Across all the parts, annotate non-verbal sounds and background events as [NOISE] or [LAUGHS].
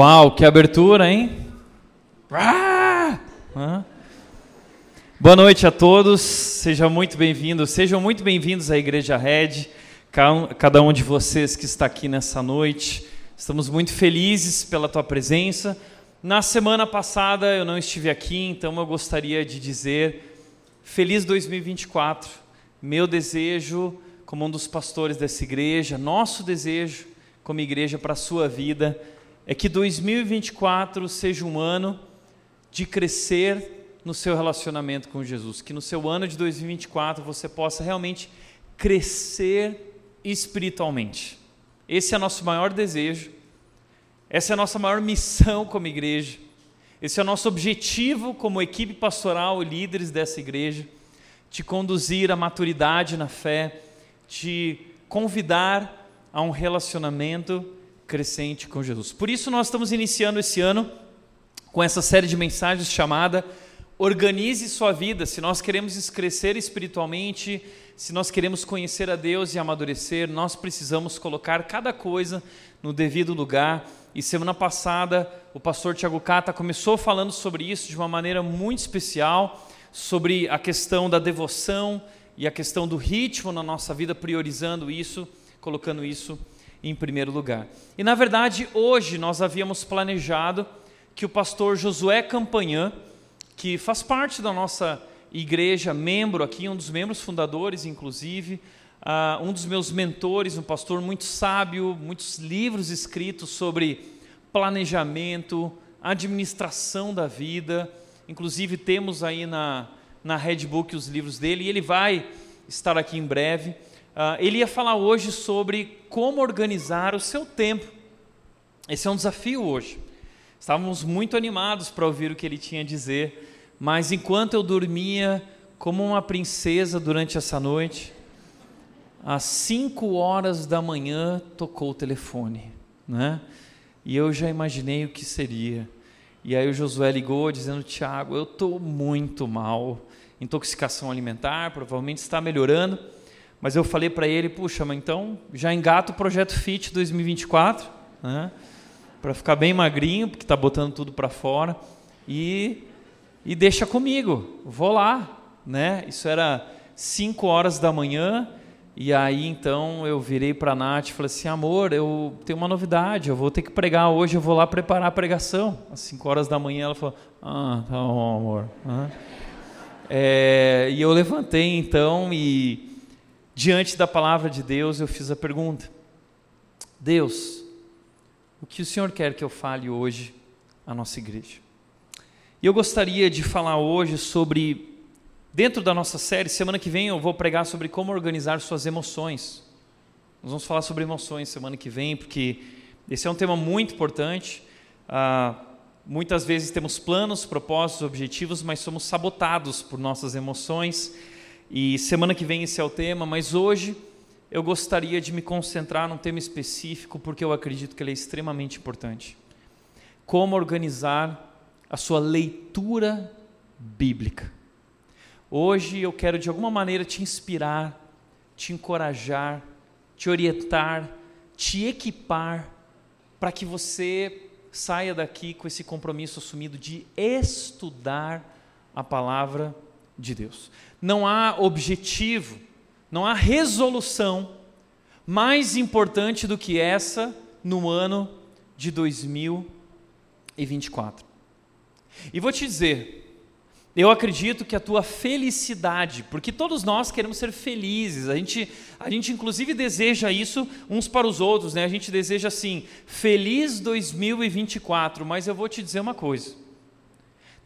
Uau, que abertura, hein? Ah! Boa noite a todos, sejam muito bem-vindos, sejam muito bem-vindos à Igreja Red, cada um de vocês que está aqui nessa noite. Estamos muito felizes pela tua presença. Na semana passada eu não estive aqui, então eu gostaria de dizer feliz 2024. Meu desejo, como um dos pastores dessa igreja, nosso desejo como igreja para a sua vida é que 2024 seja um ano de crescer no seu relacionamento com Jesus, que no seu ano de 2024 você possa realmente crescer espiritualmente. Esse é nosso maior desejo, essa é a nossa maior missão como igreja, esse é o nosso objetivo como equipe pastoral e líderes dessa igreja, te conduzir à maturidade na fé, te convidar a um relacionamento crescente com Jesus. Por isso, nós estamos iniciando esse ano com essa série de mensagens chamada Organize Sua Vida. Se nós queremos crescer espiritualmente, se nós queremos conhecer a Deus e amadurecer, nós precisamos colocar cada coisa no devido lugar. E semana passada, o pastor Tiago Cata começou falando sobre isso de uma maneira muito especial, sobre a questão da devoção e a questão do ritmo na nossa vida, priorizando isso, colocando isso em primeiro lugar. E na verdade, hoje nós havíamos planejado que o pastor Josué Campanhã, que faz parte da nossa igreja, membro aqui, um dos membros fundadores, inclusive, uh, um dos meus mentores, um pastor muito sábio, muitos livros escritos sobre planejamento, administração da vida. Inclusive, temos aí na, na Redbook os livros dele, e ele vai estar aqui em breve. Uh, ele ia falar hoje sobre como organizar o seu tempo. Esse é um desafio hoje. Estávamos muito animados para ouvir o que ele tinha a dizer, mas enquanto eu dormia como uma princesa durante essa noite, às 5 horas da manhã tocou o telefone, né? E eu já imaginei o que seria. E aí o Josué ligou dizendo: Tiago, eu estou muito mal, intoxicação alimentar, provavelmente está melhorando mas eu falei para ele, puxa, mas então já engata o projeto Fit 2024, né? Para ficar bem magrinho, porque está botando tudo para fora e e deixa comigo, vou lá, né? Isso era 5 horas da manhã e aí então eu virei para a Nath e falei assim, amor, eu tenho uma novidade, eu vou ter que pregar hoje, eu vou lá preparar a pregação. Às 5 horas da manhã ela falou, ah, tá bom, amor. É, e eu levantei então e diante da palavra de Deus, eu fiz a pergunta: Deus, o que o Senhor quer que eu fale hoje à nossa igreja? E eu gostaria de falar hoje sobre, dentro da nossa série, semana que vem eu vou pregar sobre como organizar suas emoções. Nós vamos falar sobre emoções semana que vem, porque esse é um tema muito importante. Ah, muitas vezes temos planos, propósitos, objetivos, mas somos sabotados por nossas emoções e semana que vem esse é o tema, mas hoje eu gostaria de me concentrar num tema específico porque eu acredito que ele é extremamente importante. Como organizar a sua leitura bíblica. Hoje eu quero de alguma maneira te inspirar, te encorajar, te orientar, te equipar para que você saia daqui com esse compromisso assumido de estudar a palavra de Deus não há objetivo, não há resolução mais importante do que essa no ano de 2024. E vou te dizer, eu acredito que a tua felicidade, porque todos nós queremos ser felizes, a gente, a gente inclusive deseja isso uns para os outros, né? a gente deseja assim, feliz 2024, mas eu vou te dizer uma coisa: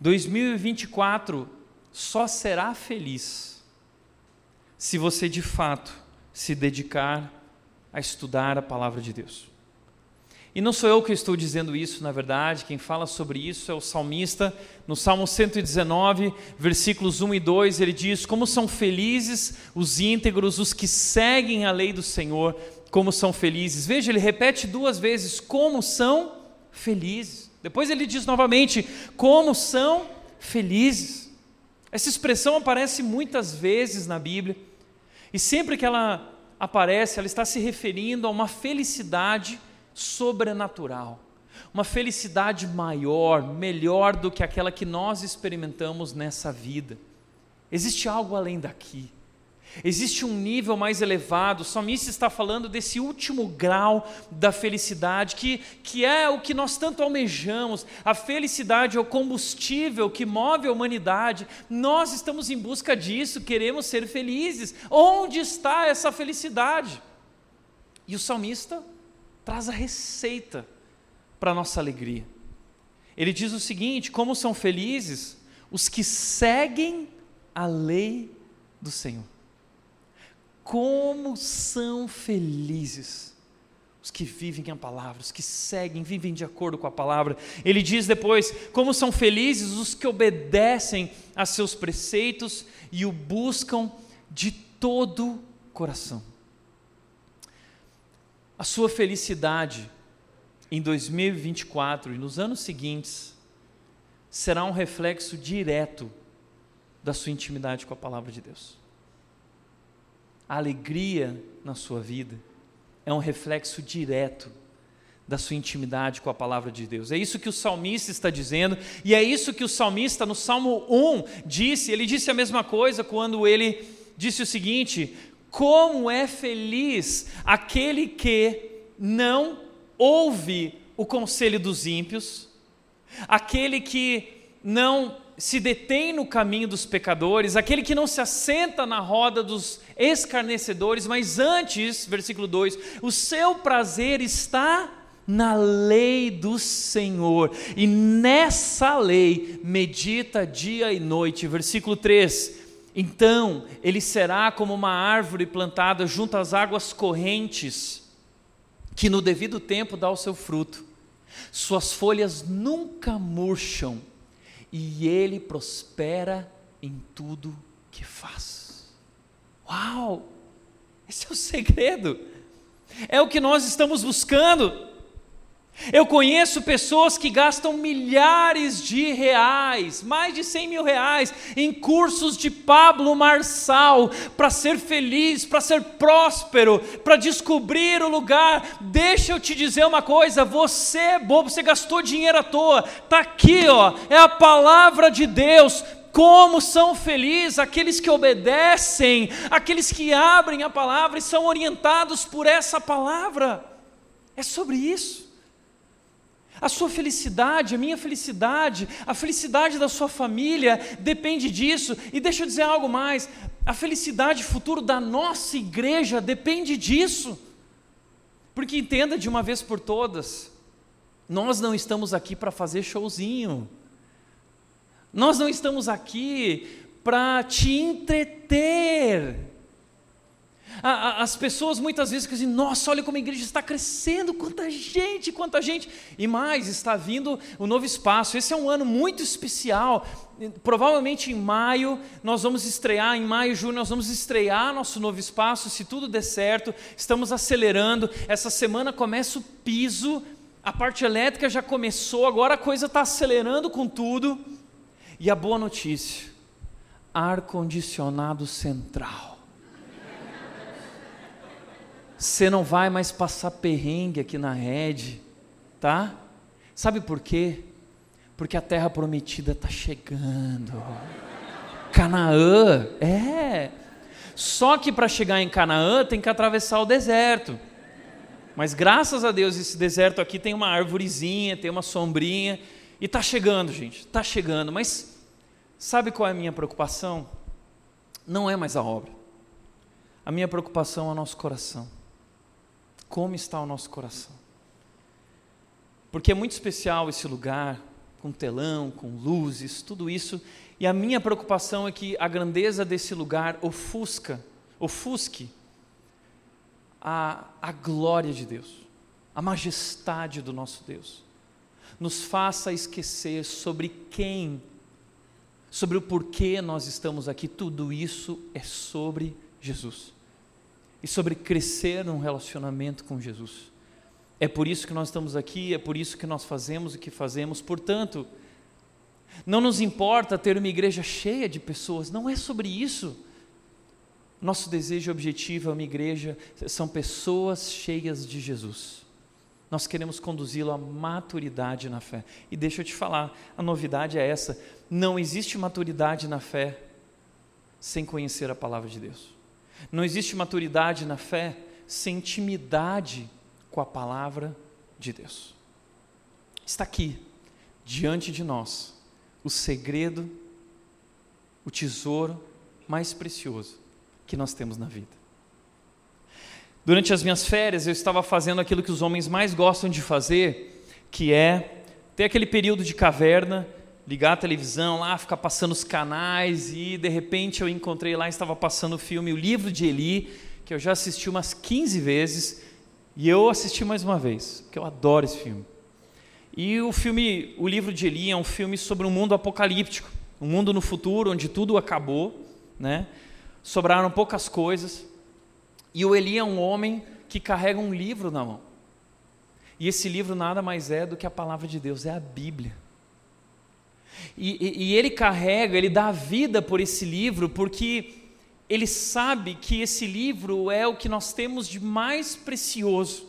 2024 só será feliz se você de fato se dedicar a estudar a palavra de Deus. E não sou eu que estou dizendo isso, na verdade, quem fala sobre isso é o salmista, no Salmo 119, versículos 1 e 2, ele diz: Como são felizes os íntegros, os que seguem a lei do Senhor, como são felizes. Veja, ele repete duas vezes: Como são felizes. Depois ele diz novamente: Como são felizes. Essa expressão aparece muitas vezes na Bíblia, e sempre que ela aparece, ela está se referindo a uma felicidade sobrenatural, uma felicidade maior, melhor do que aquela que nós experimentamos nessa vida. Existe algo além daqui. Existe um nível mais elevado. O salmista está falando desse último grau da felicidade, que, que é o que nós tanto almejamos. A felicidade é o combustível que move a humanidade. Nós estamos em busca disso, queremos ser felizes. Onde está essa felicidade? E o salmista traz a receita para a nossa alegria. Ele diz o seguinte: como são felizes os que seguem a lei do Senhor. Como são felizes os que vivem a palavra, os que seguem, vivem de acordo com a palavra. Ele diz depois: como são felizes os que obedecem a seus preceitos e o buscam de todo coração. A sua felicidade em 2024 e nos anos seguintes será um reflexo direto da sua intimidade com a palavra de Deus. A alegria na sua vida é um reflexo direto da sua intimidade com a palavra de Deus. É isso que o salmista está dizendo, e é isso que o salmista no Salmo 1 disse. Ele disse a mesma coisa quando ele disse o seguinte: Como é feliz aquele que não ouve o conselho dos ímpios, aquele que não se detém no caminho dos pecadores, aquele que não se assenta na roda dos escarnecedores, mas antes, versículo 2: o seu prazer está na lei do Senhor, e nessa lei medita dia e noite. Versículo 3: então ele será como uma árvore plantada junto às águas correntes, que no devido tempo dá o seu fruto, suas folhas nunca murcham e ele prospera em tudo que faz. Uau! Esse é o segredo. É o que nós estamos buscando. Eu conheço pessoas que gastam milhares de reais, mais de 100 mil reais, em cursos de Pablo Marçal, para ser feliz, para ser próspero, para descobrir o lugar. Deixa eu te dizer uma coisa: você é bobo, você gastou dinheiro à toa. Está aqui, ó, é a palavra de Deus. Como são felizes aqueles que obedecem, aqueles que abrem a palavra e são orientados por essa palavra. É sobre isso. A sua felicidade, a minha felicidade, a felicidade da sua família depende disso. E deixa eu dizer algo mais: a felicidade futuro da nossa igreja depende disso. Porque entenda de uma vez por todas, nós não estamos aqui para fazer showzinho. Nós não estamos aqui para te entreter. As pessoas muitas vezes dizem, nossa, olha como a igreja está crescendo, quanta gente, quanta gente. E mais, está vindo o um novo espaço. Esse é um ano muito especial. Provavelmente em maio nós vamos estrear, em maio, junho nós vamos estrear nosso novo espaço, se tudo der certo. Estamos acelerando. Essa semana começa o piso, a parte elétrica já começou, agora a coisa está acelerando com tudo. E a boa notícia: ar-condicionado central você não vai mais passar perrengue aqui na rede, tá? Sabe por quê? Porque a terra prometida está chegando. Canaã, é. Só que para chegar em Canaã tem que atravessar o deserto. Mas graças a Deus esse deserto aqui tem uma árvorezinha, tem uma sombrinha e está chegando, gente, está chegando. Mas sabe qual é a minha preocupação? Não é mais a obra. A minha preocupação é o nosso coração como está o nosso coração. Porque é muito especial esse lugar, com telão, com luzes, tudo isso, e a minha preocupação é que a grandeza desse lugar ofusca, ofusque a, a glória de Deus, a majestade do nosso Deus, nos faça esquecer sobre quem, sobre o porquê nós estamos aqui, tudo isso é sobre Jesus e sobre crescer num relacionamento com Jesus. É por isso que nós estamos aqui, é por isso que nós fazemos o que fazemos. Portanto, não nos importa ter uma igreja cheia de pessoas, não é sobre isso. Nosso desejo objetivo é uma igreja, são pessoas cheias de Jesus. nós queremos conduzi-lo à maturidade na fé. E deixa eu te falar, a novidade é essa: não existe maturidade na fé sem conhecer a palavra de Deus. Não existe maturidade na fé sem intimidade com a palavra de Deus. Está aqui, diante de nós, o segredo, o tesouro mais precioso que nós temos na vida. Durante as minhas férias, eu estava fazendo aquilo que os homens mais gostam de fazer, que é ter aquele período de caverna, ligar a televisão lá, ficar passando os canais e de repente eu encontrei lá, estava passando o filme O Livro de Eli, que eu já assisti umas 15 vezes e eu assisti mais uma vez, porque eu adoro esse filme. E o filme O Livro de Eli é um filme sobre um mundo apocalíptico, um mundo no futuro onde tudo acabou, né? Sobraram poucas coisas e o Eli é um homem que carrega um livro na mão. E esse livro nada mais é do que a palavra de Deus, é a Bíblia. E, e, e ele carrega, ele dá vida por esse livro, porque ele sabe que esse livro é o que nós temos de mais precioso.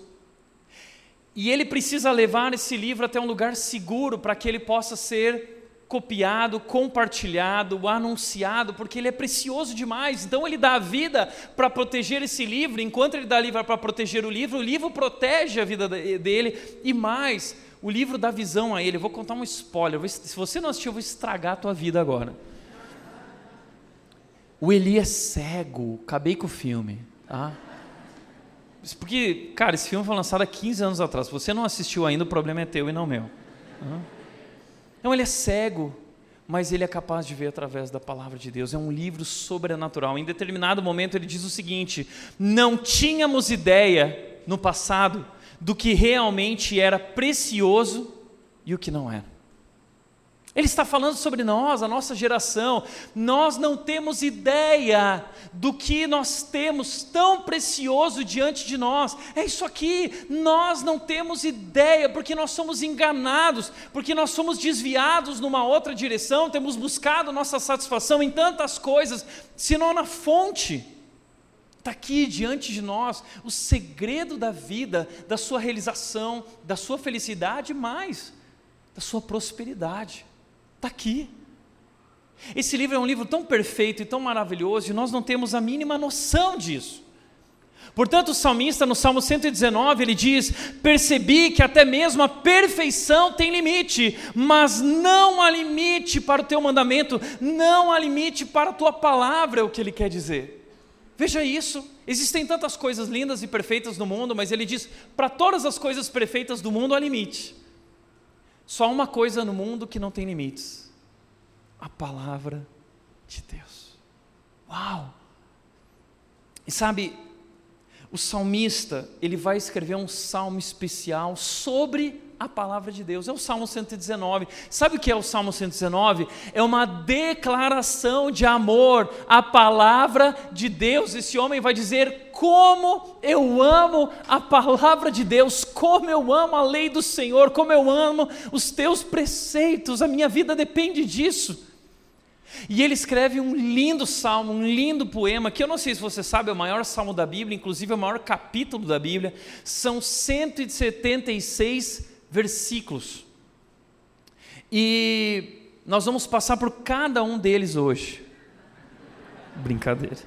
E ele precisa levar esse livro até um lugar seguro para que ele possa ser copiado, compartilhado, anunciado, porque ele é precioso demais. Então ele dá a vida para proteger esse livro, enquanto ele dá a vida para proteger o livro, o livro protege a vida dele e mais, o livro dá visão a ele. Eu vou contar um spoiler. Se você não assistiu, eu vou estragar a tua vida agora. O Eli é cego. Acabei com o filme. Tá? Porque, cara, esse filme foi lançado há 15 anos atrás. Se você não assistiu ainda, o problema é teu e não meu. Não, ele é cego, mas ele é capaz de ver através da palavra de Deus. É um livro sobrenatural. Em determinado momento ele diz o seguinte: não tínhamos ideia no passado do que realmente era precioso e o que não era. Ele está falando sobre nós, a nossa geração. Nós não temos ideia do que nós temos tão precioso diante de nós. É isso aqui. Nós não temos ideia porque nós somos enganados, porque nós somos desviados numa outra direção, temos buscado nossa satisfação em tantas coisas, senão na fonte. Está aqui diante de nós o segredo da vida, da sua realização, da sua felicidade, mais da sua prosperidade. Está aqui. Esse livro é um livro tão perfeito e tão maravilhoso e nós não temos a mínima noção disso. Portanto, o salmista, no Salmo 119, ele diz: Percebi que até mesmo a perfeição tem limite, mas não há limite para o teu mandamento, não há limite para a tua palavra, é o que ele quer dizer. Veja isso, existem tantas coisas lindas e perfeitas no mundo, mas ele diz: para todas as coisas perfeitas do mundo há limite. Só uma coisa no mundo que não tem limites: a palavra de Deus. Uau! E sabe, o salmista, ele vai escrever um salmo especial sobre a palavra de Deus. É o Salmo 119. Sabe o que é o Salmo 119? É uma declaração de amor à palavra de Deus. Esse homem vai dizer: Como eu amo a palavra de Deus, como eu amo a lei do Senhor, como eu amo os teus preceitos, a minha vida depende disso. E ele escreve um lindo salmo, um lindo poema, que eu não sei se você sabe, é o maior salmo da Bíblia, inclusive é o maior capítulo da Bíblia. São 176 versículos. E nós vamos passar por cada um deles hoje. Brincadeira.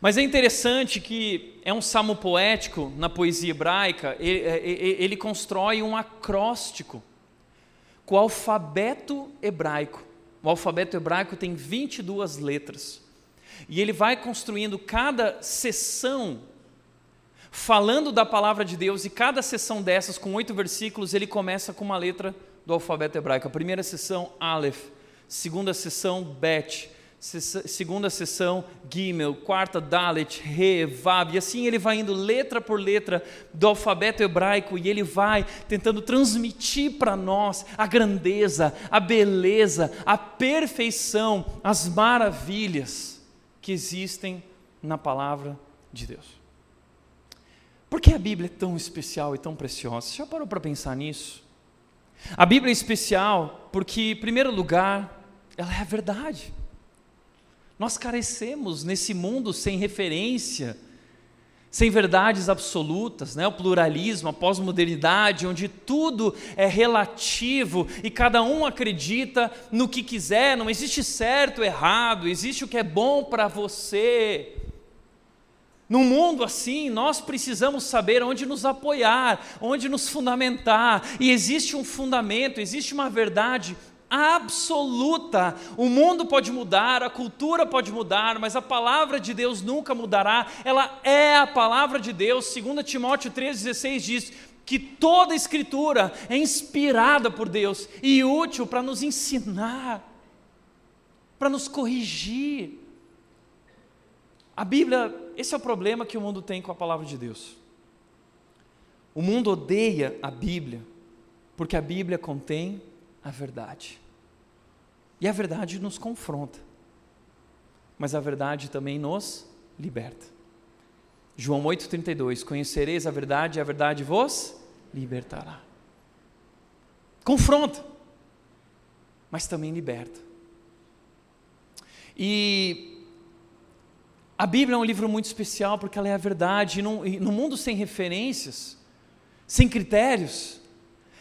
Mas é interessante que é um salmo poético na poesia hebraica, ele, ele, ele constrói um acróstico com o alfabeto hebraico. O alfabeto hebraico tem 22 letras. E ele vai construindo cada seção falando da palavra de Deus, e cada sessão dessas, com oito versículos, ele começa com uma letra do alfabeto hebraico. A primeira sessão, Aleph. Segunda sessão, Bet. Segunda sessão, Gimel. Quarta, Dalet, Re, Vav. E assim ele vai indo letra por letra do alfabeto hebraico e ele vai tentando transmitir para nós a grandeza, a beleza, a perfeição, as maravilhas que existem na palavra de Deus. Por que a Bíblia é tão especial e tão preciosa? Você já parou para pensar nisso? A Bíblia é especial porque, em primeiro lugar, ela é a verdade. Nós carecemos nesse mundo sem referência sem verdades absolutas, né? o pluralismo, a pós-modernidade, onde tudo é relativo e cada um acredita no que quiser, não existe certo errado, existe o que é bom para você. Num mundo assim, nós precisamos saber onde nos apoiar, onde nos fundamentar, e existe um fundamento, existe uma verdade absoluta. O mundo pode mudar, a cultura pode mudar, mas a palavra de Deus nunca mudará. Ela é a palavra de Deus. 2 Timóteo 3,16 diz que toda escritura é inspirada por Deus e útil para nos ensinar, para nos corrigir. A Bíblia, esse é o problema que o mundo tem com a palavra de Deus. O mundo odeia a Bíblia, porque a Bíblia contém a verdade. E a verdade nos confronta, mas a verdade também nos liberta. João 8,32: Conhecereis a verdade e a verdade vos libertará. Confronta, mas também liberta. E a Bíblia é um livro muito especial porque ela é a verdade, e no mundo sem referências, sem critérios,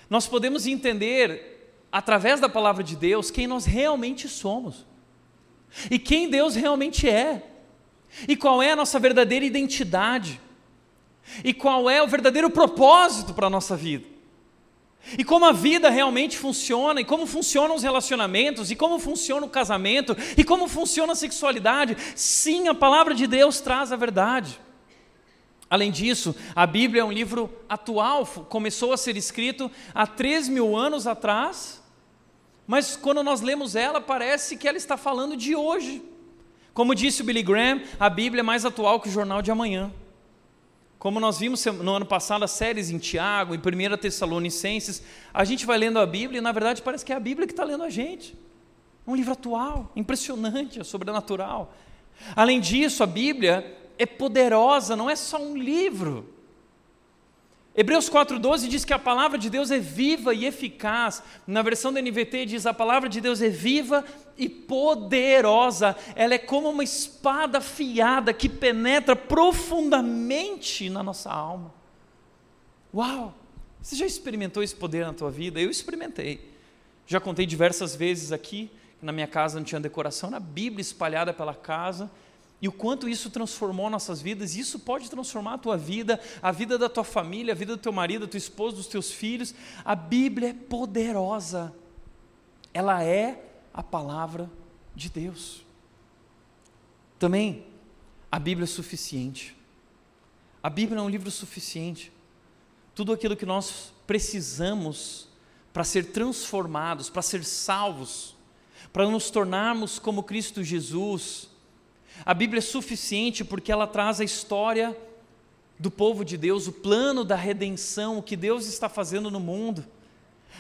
nós podemos entender através da palavra de Deus, quem nós realmente somos. E quem Deus realmente é. E qual é a nossa verdadeira identidade. E qual é o verdadeiro propósito para a nossa vida. E como a vida realmente funciona, e como funcionam os relacionamentos, e como funciona o casamento, e como funciona a sexualidade. Sim, a palavra de Deus traz a verdade. Além disso, a Bíblia é um livro atual, começou a ser escrito há 3 mil anos atrás, mas quando nós lemos ela, parece que ela está falando de hoje. Como disse o Billy Graham, a Bíblia é mais atual que o jornal de amanhã. Como nós vimos no ano passado as séries em Tiago, em 1 Tessalonicenses, a gente vai lendo a Bíblia e na verdade parece que é a Bíblia que está lendo a gente. É um livro atual, impressionante, é sobrenatural. Além disso, a Bíblia é poderosa, não é só um livro. Hebreus 4,12 diz que a palavra de Deus é viva e eficaz. Na versão da NVT diz: a palavra de Deus é viva e poderosa. Ela é como uma espada afiada que penetra profundamente na nossa alma. Uau! Você já experimentou esse poder na tua vida? Eu experimentei. Já contei diversas vezes aqui. Na minha casa não tinha decoração, na Bíblia espalhada pela casa e o quanto isso transformou nossas vidas, isso pode transformar a tua vida, a vida da tua família, a vida do teu marido, da tua esposa, dos teus filhos. A Bíblia é poderosa, ela é a palavra de Deus. Também, a Bíblia é suficiente. A Bíblia é um livro suficiente. Tudo aquilo que nós precisamos para ser transformados, para ser salvos, para nos tornarmos como Cristo Jesus a Bíblia é suficiente porque ela traz a história do povo de Deus, o plano da redenção, o que Deus está fazendo no mundo.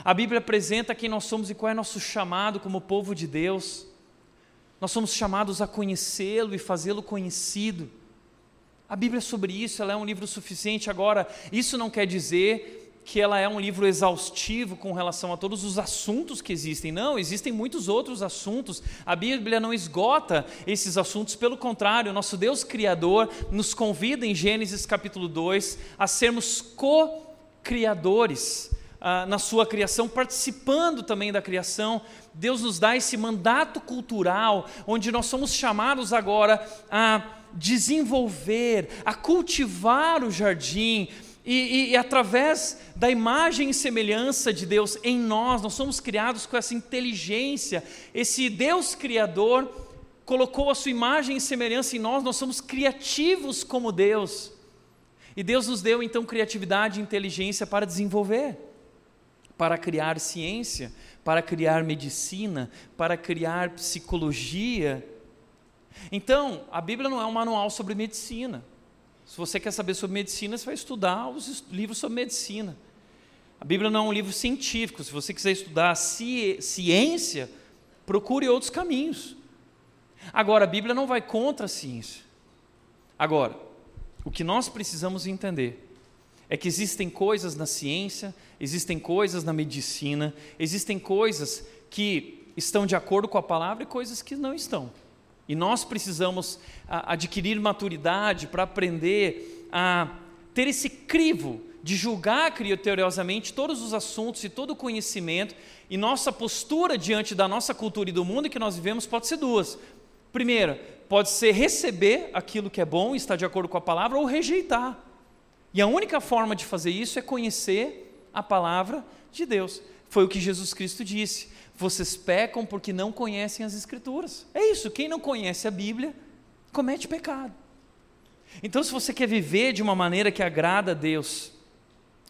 A Bíblia apresenta quem nós somos e qual é nosso chamado como povo de Deus. Nós somos chamados a conhecê-lo e fazê-lo conhecido. A Bíblia é sobre isso, ela é um livro suficiente. Agora, isso não quer dizer que ela é um livro exaustivo com relação a todos os assuntos que existem. Não, existem muitos outros assuntos. A Bíblia não esgota esses assuntos, pelo contrário, nosso Deus Criador nos convida em Gênesis capítulo 2 a sermos co-criadores. Ah, na sua criação, participando também da criação, Deus nos dá esse mandato cultural, onde nós somos chamados agora a desenvolver, a cultivar o jardim, e, e, e, através da imagem e semelhança de Deus em nós, nós somos criados com essa inteligência. Esse Deus Criador colocou a sua imagem e semelhança em nós, nós somos criativos como Deus. E Deus nos deu então criatividade e inteligência para desenvolver, para criar ciência, para criar medicina, para criar psicologia. Então, a Bíblia não é um manual sobre medicina. Se você quer saber sobre medicina, você vai estudar os livros sobre medicina. A Bíblia não é um livro científico. Se você quiser estudar ciência, procure outros caminhos. Agora, a Bíblia não vai contra a ciência. Agora, o que nós precisamos entender é que existem coisas na ciência, existem coisas na medicina, existem coisas que estão de acordo com a palavra e coisas que não estão. E nós precisamos adquirir maturidade para aprender a ter esse crivo de julgar criteriosamente todos os assuntos e todo o conhecimento, e nossa postura diante da nossa cultura e do mundo que nós vivemos pode ser duas. Primeira, pode ser receber aquilo que é bom e está de acordo com a palavra, ou rejeitar. E a única forma de fazer isso é conhecer a palavra de Deus. Foi o que Jesus Cristo disse. Vocês pecam porque não conhecem as Escrituras. É isso, quem não conhece a Bíblia comete pecado. Então, se você quer viver de uma maneira que agrada a Deus,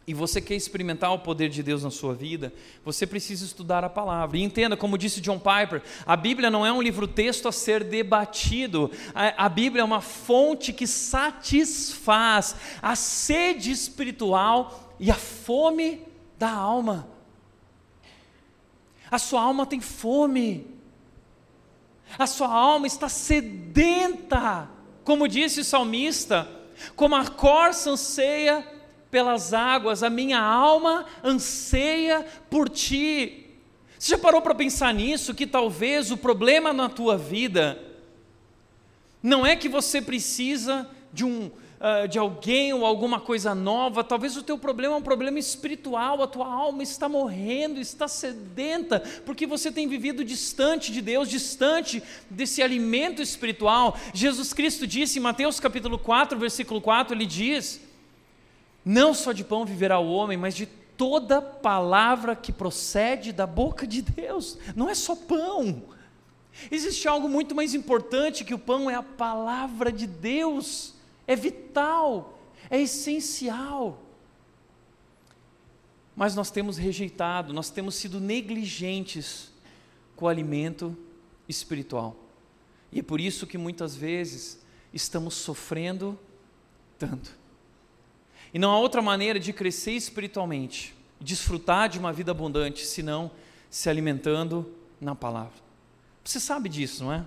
e você quer experimentar o poder de Deus na sua vida, você precisa estudar a palavra. E entenda, como disse John Piper, a Bíblia não é um livro-texto a ser debatido, a, a, Bíblia é uma fonte que satisfaz a sede espiritual e a fome da alma. A sua alma tem fome, a sua alma está sedenta, como disse o salmista, como a corça anseia pelas águas, a minha alma anseia por ti. Você já parou para pensar nisso? Que talvez o problema na tua vida não é que você precisa de um uh, de alguém ou alguma coisa nova, talvez o teu problema é um problema espiritual, a tua alma está morrendo, está sedenta, porque você tem vivido distante de Deus, distante desse alimento espiritual. Jesus Cristo disse em Mateus capítulo 4, versículo 4, ele diz: não só de pão viverá o homem, mas de toda palavra que procede da boca de Deus. Não é só pão. Existe algo muito mais importante que o pão, é a palavra de Deus. É vital, é essencial. Mas nós temos rejeitado, nós temos sido negligentes com o alimento espiritual. E é por isso que muitas vezes estamos sofrendo tanto. E não há outra maneira de crescer espiritualmente, desfrutar de uma vida abundante, senão se alimentando na palavra. Você sabe disso, não é?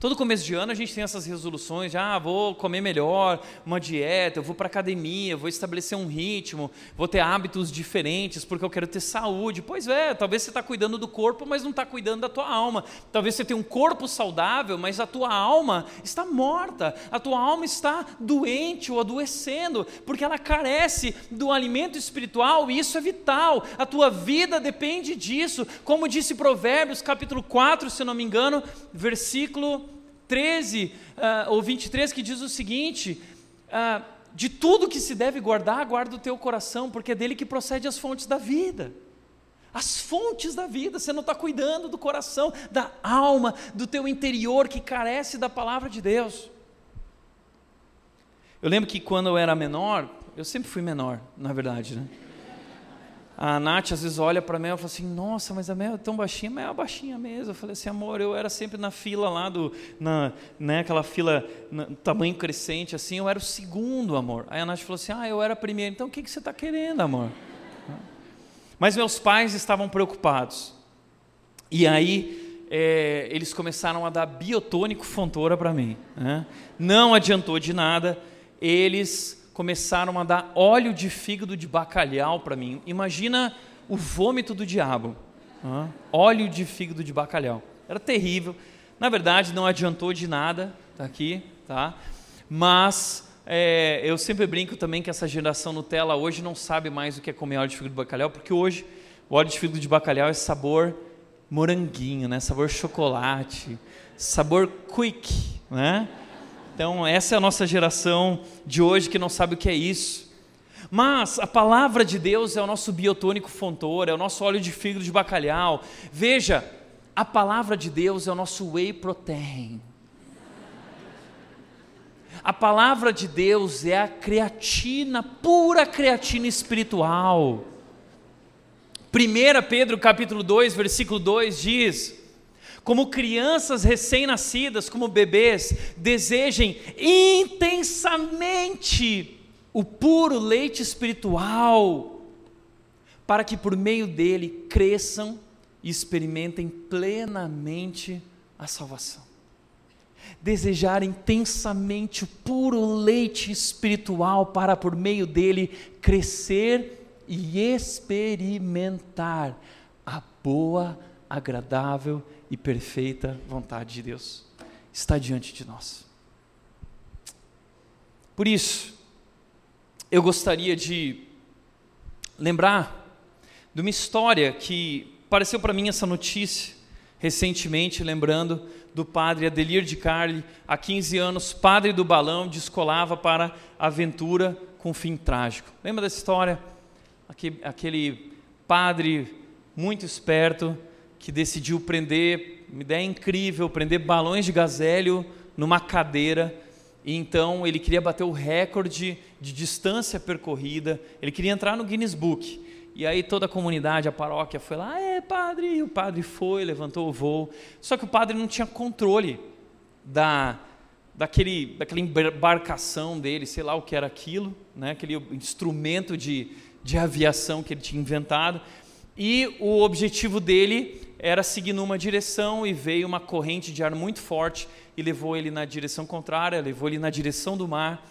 Todo começo de ano a gente tem essas resoluções, de, ah, vou comer melhor, uma dieta, eu vou para academia, vou estabelecer um ritmo, vou ter hábitos diferentes porque eu quero ter saúde. Pois é, talvez você está cuidando do corpo, mas não está cuidando da tua alma. Talvez você tenha um corpo saudável, mas a tua alma está morta, a tua alma está doente ou adoecendo, porque ela carece do alimento espiritual e isso é vital. A tua vida depende disso. Como disse Provérbios, capítulo 4, se não me engano, versículo 13 uh, ou 23 que diz o seguinte: uh, de tudo que se deve guardar, guarda o teu coração, porque é dele que procede as fontes da vida. As fontes da vida, você não está cuidando do coração, da alma, do teu interior que carece da palavra de Deus. Eu lembro que quando eu era menor, eu sempre fui menor, na verdade, né? A Nath às vezes olha para mim e fala assim, nossa, mas a Mel é tão baixinha, mas é baixinha mesmo. Eu falei assim, amor, eu era sempre na fila lá do, na, né, aquela fila na, tamanho crescente assim, eu era o segundo, amor. Aí a Nath falou assim, ah, eu era primeiro. Então o que, que você está querendo, amor? Mas meus pais estavam preocupados. E aí é, eles começaram a dar biotônico fontora para mim. Né? Não adiantou de nada. Eles começaram a dar óleo de fígado de bacalhau para mim. Imagina o vômito do diabo. óleo de fígado de bacalhau. Era terrível. Na verdade, não adiantou de nada, tá aqui, tá? Mas é, eu sempre brinco também que essa geração Nutella hoje não sabe mais o que é comer óleo de fígado de bacalhau, porque hoje o óleo de fígado de bacalhau é sabor moranguinho, né? Sabor chocolate, sabor quick, né? Então, essa é a nossa geração de hoje que não sabe o que é isso. Mas a palavra de Deus é o nosso biotônico fontor, é o nosso óleo de fígado de bacalhau. Veja, a palavra de Deus é o nosso whey protein. A palavra de Deus é a creatina, pura creatina espiritual. 1 Pedro capítulo 2, versículo 2 diz: como crianças recém-nascidas, como bebês, desejem intensamente o puro leite espiritual, para que por meio dele cresçam e experimentem plenamente a salvação. Desejar intensamente o puro leite espiritual, para por meio dele crescer e experimentar a boa, agradável e e perfeita vontade de Deus está diante de nós. Por isso, eu gostaria de lembrar de uma história que apareceu para mim essa notícia recentemente, lembrando do padre Adelir de Carli, há 15 anos, padre do balão, descolava para aventura com fim trágico. Lembra dessa história? Aquele padre muito esperto que decidiu prender, uma ideia incrível, prender balões de gazélio numa cadeira. E então ele queria bater o recorde de distância percorrida, ele queria entrar no Guinness Book. E aí toda a comunidade, a paróquia foi lá, é padre, e o padre foi, levantou o voo. Só que o padre não tinha controle da, daquele, daquela embarcação dele, sei lá o que era aquilo, né? aquele instrumento de, de aviação que ele tinha inventado. E o objetivo dele era seguir numa direção e veio uma corrente de ar muito forte e levou ele na direção contrária, levou ele na direção do mar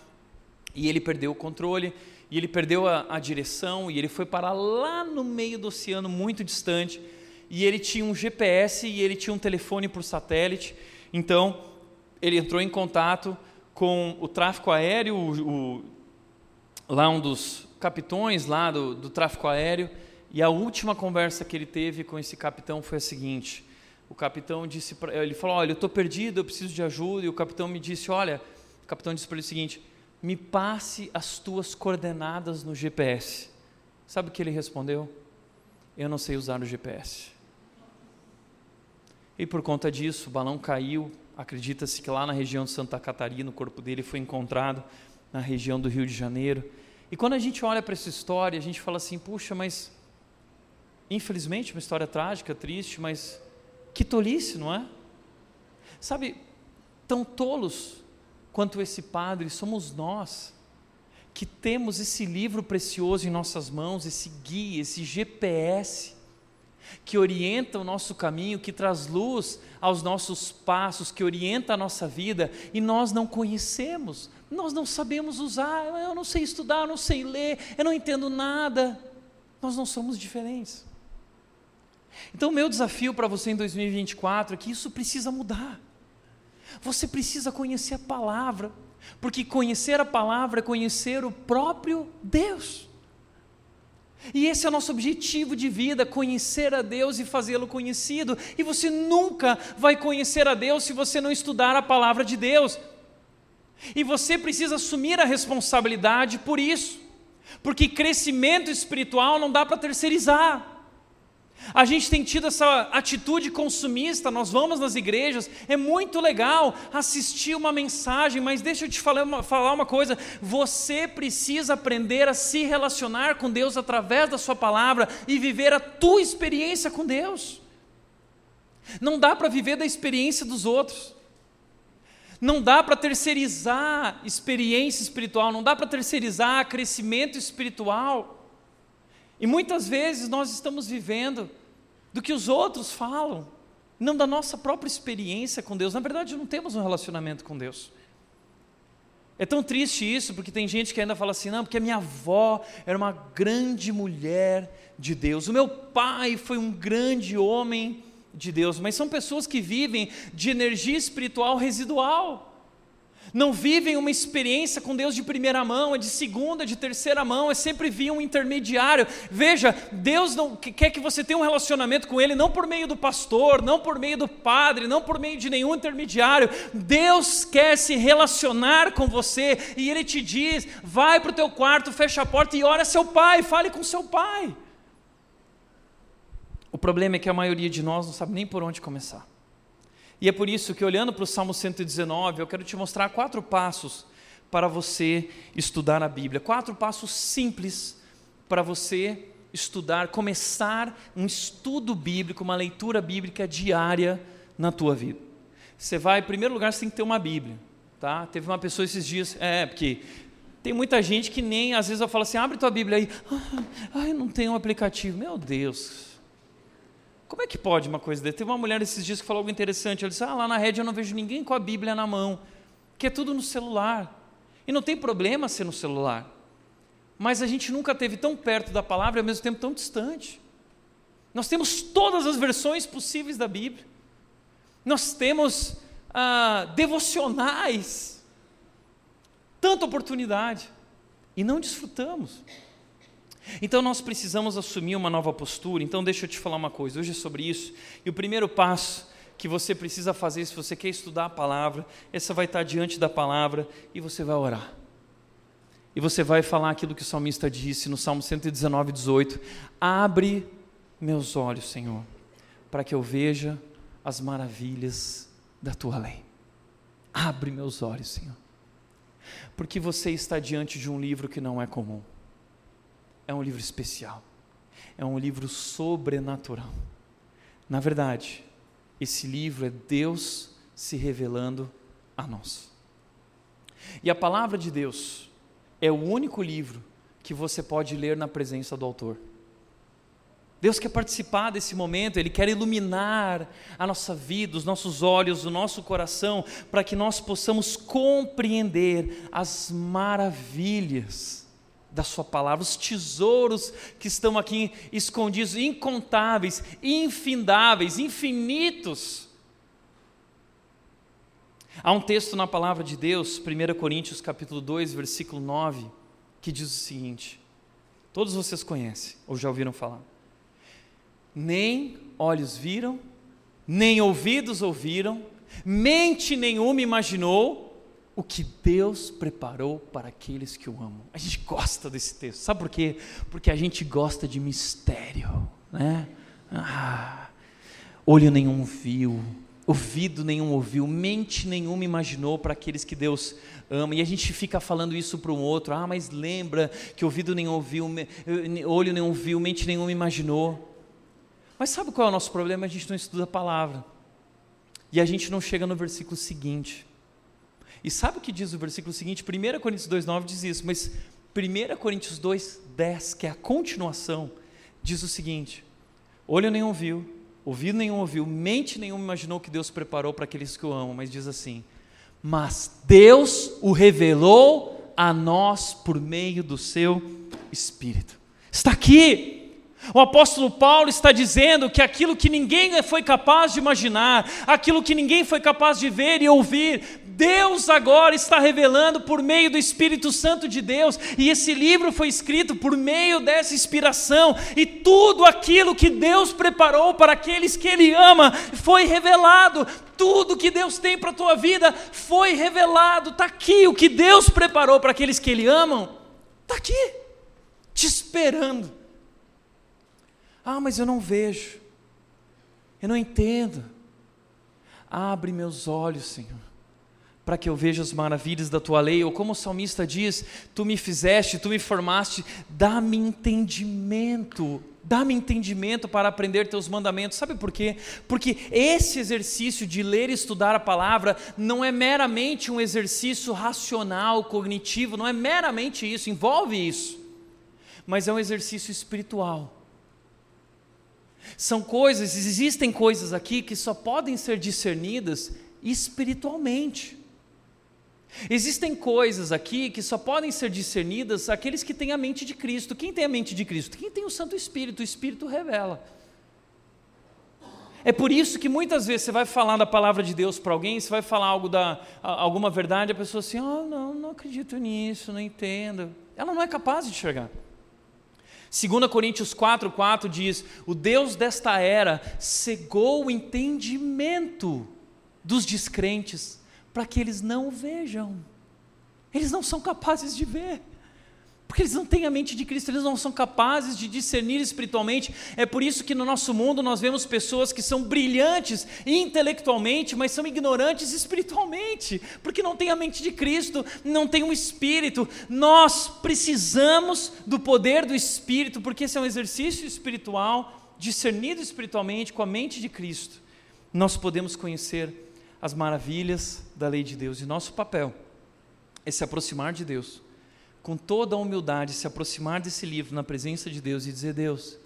e ele perdeu o controle e ele perdeu a, a direção e ele foi parar lá no meio do oceano, muito distante. E ele tinha um GPS e ele tinha um telefone por satélite. Então, ele entrou em contato com o tráfico aéreo, o, o, lá um dos capitões lá do, do tráfico aéreo. E a última conversa que ele teve com esse capitão foi a seguinte: o capitão disse ele falou, olha, eu estou perdido, eu preciso de ajuda. E o capitão me disse, olha, o capitão disse para ele o seguinte: me passe as tuas coordenadas no GPS. Sabe o que ele respondeu? Eu não sei usar o GPS. E por conta disso, o balão caiu. Acredita-se que lá na região de Santa Catarina, o corpo dele foi encontrado na região do Rio de Janeiro. E quando a gente olha para essa história, a gente fala assim: puxa, mas infelizmente uma história trágica, triste, mas que tolice, não é? Sabe, tão tolos quanto esse padre somos nós, que temos esse livro precioso em nossas mãos, esse guia, esse GPS, que orienta o nosso caminho, que traz luz aos nossos passos, que orienta a nossa vida, e nós não conhecemos, nós não sabemos usar, eu não sei estudar, eu não sei ler, eu não entendo nada. Nós não somos diferentes. Então, meu desafio para você em 2024 é que isso precisa mudar. Você precisa conhecer a palavra, porque conhecer a palavra é conhecer o próprio Deus. E esse é o nosso objetivo de vida, conhecer a Deus e fazê-lo conhecido. E você nunca vai conhecer a Deus se você não estudar a palavra de Deus. E você precisa assumir a responsabilidade por isso, porque crescimento espiritual não dá para terceirizar. A gente tem tido essa atitude consumista, nós vamos nas igrejas, é muito legal assistir uma mensagem, mas deixa eu te falar uma, falar uma coisa: você precisa aprender a se relacionar com Deus através da Sua palavra e viver a tua experiência com Deus. Não dá para viver da experiência dos outros. Não dá para terceirizar experiência espiritual, não dá para terceirizar crescimento espiritual. E muitas vezes nós estamos vivendo do que os outros falam, não da nossa própria experiência com Deus. Na verdade, não temos um relacionamento com Deus. É tão triste isso, porque tem gente que ainda fala assim: não, porque a minha avó era uma grande mulher de Deus, o meu pai foi um grande homem de Deus, mas são pessoas que vivem de energia espiritual residual não vivem uma experiência com Deus de primeira mão, é de segunda, de terceira mão, é sempre via um intermediário. Veja, Deus não quer que você tenha um relacionamento com Ele não por meio do pastor, não por meio do padre, não por meio de nenhum intermediário. Deus quer se relacionar com você e Ele te diz: vai para o teu quarto, fecha a porta e ora seu pai, fale com seu pai. O problema é que a maioria de nós não sabe nem por onde começar. E é por isso que, olhando para o Salmo 119, eu quero te mostrar quatro passos para você estudar a Bíblia. Quatro passos simples para você estudar, começar um estudo bíblico, uma leitura bíblica diária na tua vida. Você vai, em primeiro lugar, você tem que ter uma Bíblia. Tá? Teve uma pessoa esses dias, é, porque tem muita gente que nem, às vezes eu falo assim, abre tua Bíblia aí, ai, não tem um aplicativo. Meu Deus, como é que pode uma coisa dessa? Teve uma mulher esses dias que falou algo interessante. Ela disse: Ah, lá na rede eu não vejo ninguém com a Bíblia na mão, que é tudo no celular. E não tem problema ser no celular. Mas a gente nunca teve tão perto da palavra e ao mesmo tempo tão distante. Nós temos todas as versões possíveis da Bíblia. Nós temos ah, devocionais. Tanta oportunidade. e não desfrutamos. Então nós precisamos assumir uma nova postura. Então deixa eu te falar uma coisa, hoje é sobre isso. E o primeiro passo que você precisa fazer se você quer estudar a palavra, essa vai estar diante da palavra e você vai orar. E você vai falar aquilo que o salmista disse no Salmo 119, 18: Abre meus olhos, Senhor, para que eu veja as maravilhas da tua lei. Abre meus olhos, Senhor. Porque você está diante de um livro que não é comum. É um livro especial. É um livro sobrenatural. Na verdade, esse livro é Deus se revelando a nós. E a palavra de Deus é o único livro que você pode ler na presença do autor. Deus quer participar desse momento, Ele quer iluminar a nossa vida, os nossos olhos, o nosso coração, para que nós possamos compreender as maravilhas da Sua palavra, os tesouros que estão aqui escondidos, incontáveis, infindáveis, infinitos. Há um texto na palavra de Deus, 1 Coríntios capítulo 2, versículo 9, que diz o seguinte: todos vocês conhecem ou já ouviram falar. Nem olhos viram, nem ouvidos ouviram, mente nenhuma imaginou o que Deus preparou para aqueles que o amam. A gente gosta desse texto, sabe por quê? Porque a gente gosta de mistério, né? Ah, olho nenhum viu, ouvido nenhum ouviu, mente nenhuma imaginou para aqueles que Deus ama. E a gente fica falando isso para um outro. Ah, mas lembra que ouvido nenhum ouviu, olho nenhum viu, mente nenhuma imaginou. Mas sabe qual é o nosso problema? A gente não estuda a palavra. E a gente não chega no versículo seguinte. E sabe o que diz o versículo seguinte? 1 Coríntios 2,9 diz isso, mas 1 Coríntios 2,10, que é a continuação, diz o seguinte: olho nenhum viu, ouvido nenhum ouviu, mente nenhum imaginou que Deus preparou para aqueles que o amam, mas diz assim: mas Deus o revelou a nós por meio do seu Espírito. Está aqui, o apóstolo Paulo está dizendo que aquilo que ninguém foi capaz de imaginar, aquilo que ninguém foi capaz de ver e ouvir, Deus agora está revelando por meio do Espírito Santo de Deus, e esse livro foi escrito por meio dessa inspiração, e tudo aquilo que Deus preparou para aqueles que Ele ama foi revelado. Tudo que Deus tem para a tua vida foi revelado, está aqui. O que Deus preparou para aqueles que Ele amam, está aqui, te esperando ah, mas eu não vejo, eu não entendo. Abre meus olhos, Senhor, para que eu veja as maravilhas da tua lei, ou como o salmista diz: Tu me fizeste, tu me formaste, dá-me entendimento, dá-me entendimento para aprender teus mandamentos. Sabe por quê? Porque esse exercício de ler e estudar a palavra não é meramente um exercício racional, cognitivo, não é meramente isso, envolve isso, mas é um exercício espiritual são coisas, existem coisas aqui que só podem ser discernidas espiritualmente. Existem coisas aqui que só podem ser discernidas aqueles que têm a mente de Cristo. Quem tem a mente de Cristo? Quem tem o Santo Espírito? O Espírito revela. É por isso que muitas vezes você vai falar da palavra de Deus para alguém, você vai falar algo da, alguma verdade, a pessoa assim, oh, não, não acredito nisso, não entendo. Ela não é capaz de enxergar. 2 Coríntios 4, 4 diz: O Deus desta era cegou o entendimento dos descrentes para que eles não vejam. Eles não são capazes de ver. Porque eles não têm a mente de Cristo, eles não são capazes de discernir espiritualmente. É por isso que no nosso mundo nós vemos pessoas que são brilhantes intelectualmente, mas são ignorantes espiritualmente, porque não têm a mente de Cristo, não têm um espírito. Nós precisamos do poder do espírito, porque esse é um exercício espiritual, discernido espiritualmente com a mente de Cristo. Nós podemos conhecer as maravilhas da lei de Deus e nosso papel é se aproximar de Deus com toda a humildade, se aproximar desse livro na presença de Deus e dizer: Deus,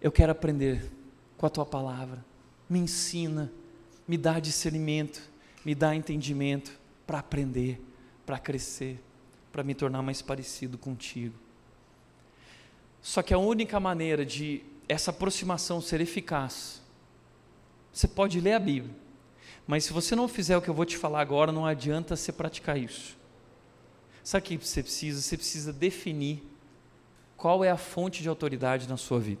eu quero aprender com a tua palavra, me ensina, me dá discernimento, me dá entendimento para aprender, para crescer, para me tornar mais parecido contigo. Só que a única maneira de essa aproximação ser eficaz, você pode ler a Bíblia, mas se você não fizer o que eu vou te falar agora, não adianta você praticar isso. Sabe o que você precisa? Você precisa definir qual é a fonte de autoridade na sua vida.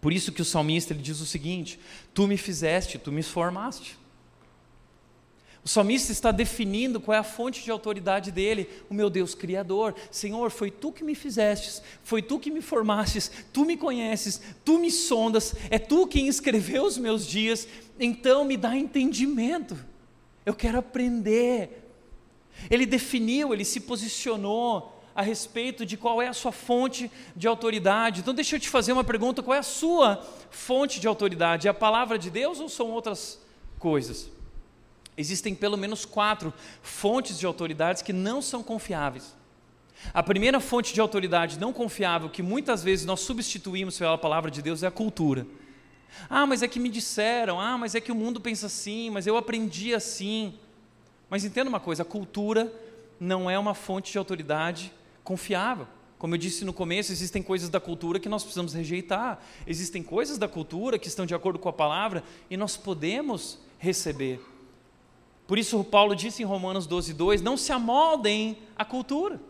Por isso que o salmista ele diz o seguinte: Tu me fizeste, tu me formaste. O salmista está definindo qual é a fonte de autoridade dele, o meu Deus Criador. Senhor, foi tu que me fizestes, foi tu que me formastes, tu me conheces, tu me sondas, é tu quem escreveu os meus dias, então me dá entendimento. Eu quero aprender. Ele definiu, ele se posicionou a respeito de qual é a sua fonte de autoridade. Então, deixa eu te fazer uma pergunta: qual é a sua fonte de autoridade? É a palavra de Deus ou são outras coisas? Existem pelo menos quatro fontes de autoridades que não são confiáveis. A primeira fonte de autoridade não confiável, que muitas vezes nós substituímos pela palavra de Deus, é a cultura. Ah, mas é que me disseram, ah, mas é que o mundo pensa assim, mas eu aprendi assim. Mas entenda uma coisa: a cultura não é uma fonte de autoridade confiável. Como eu disse no começo, existem coisas da cultura que nós precisamos rejeitar, existem coisas da cultura que estão de acordo com a palavra e nós podemos receber. Por isso, Paulo disse em Romanos 12, 2: Não se amoldem à cultura,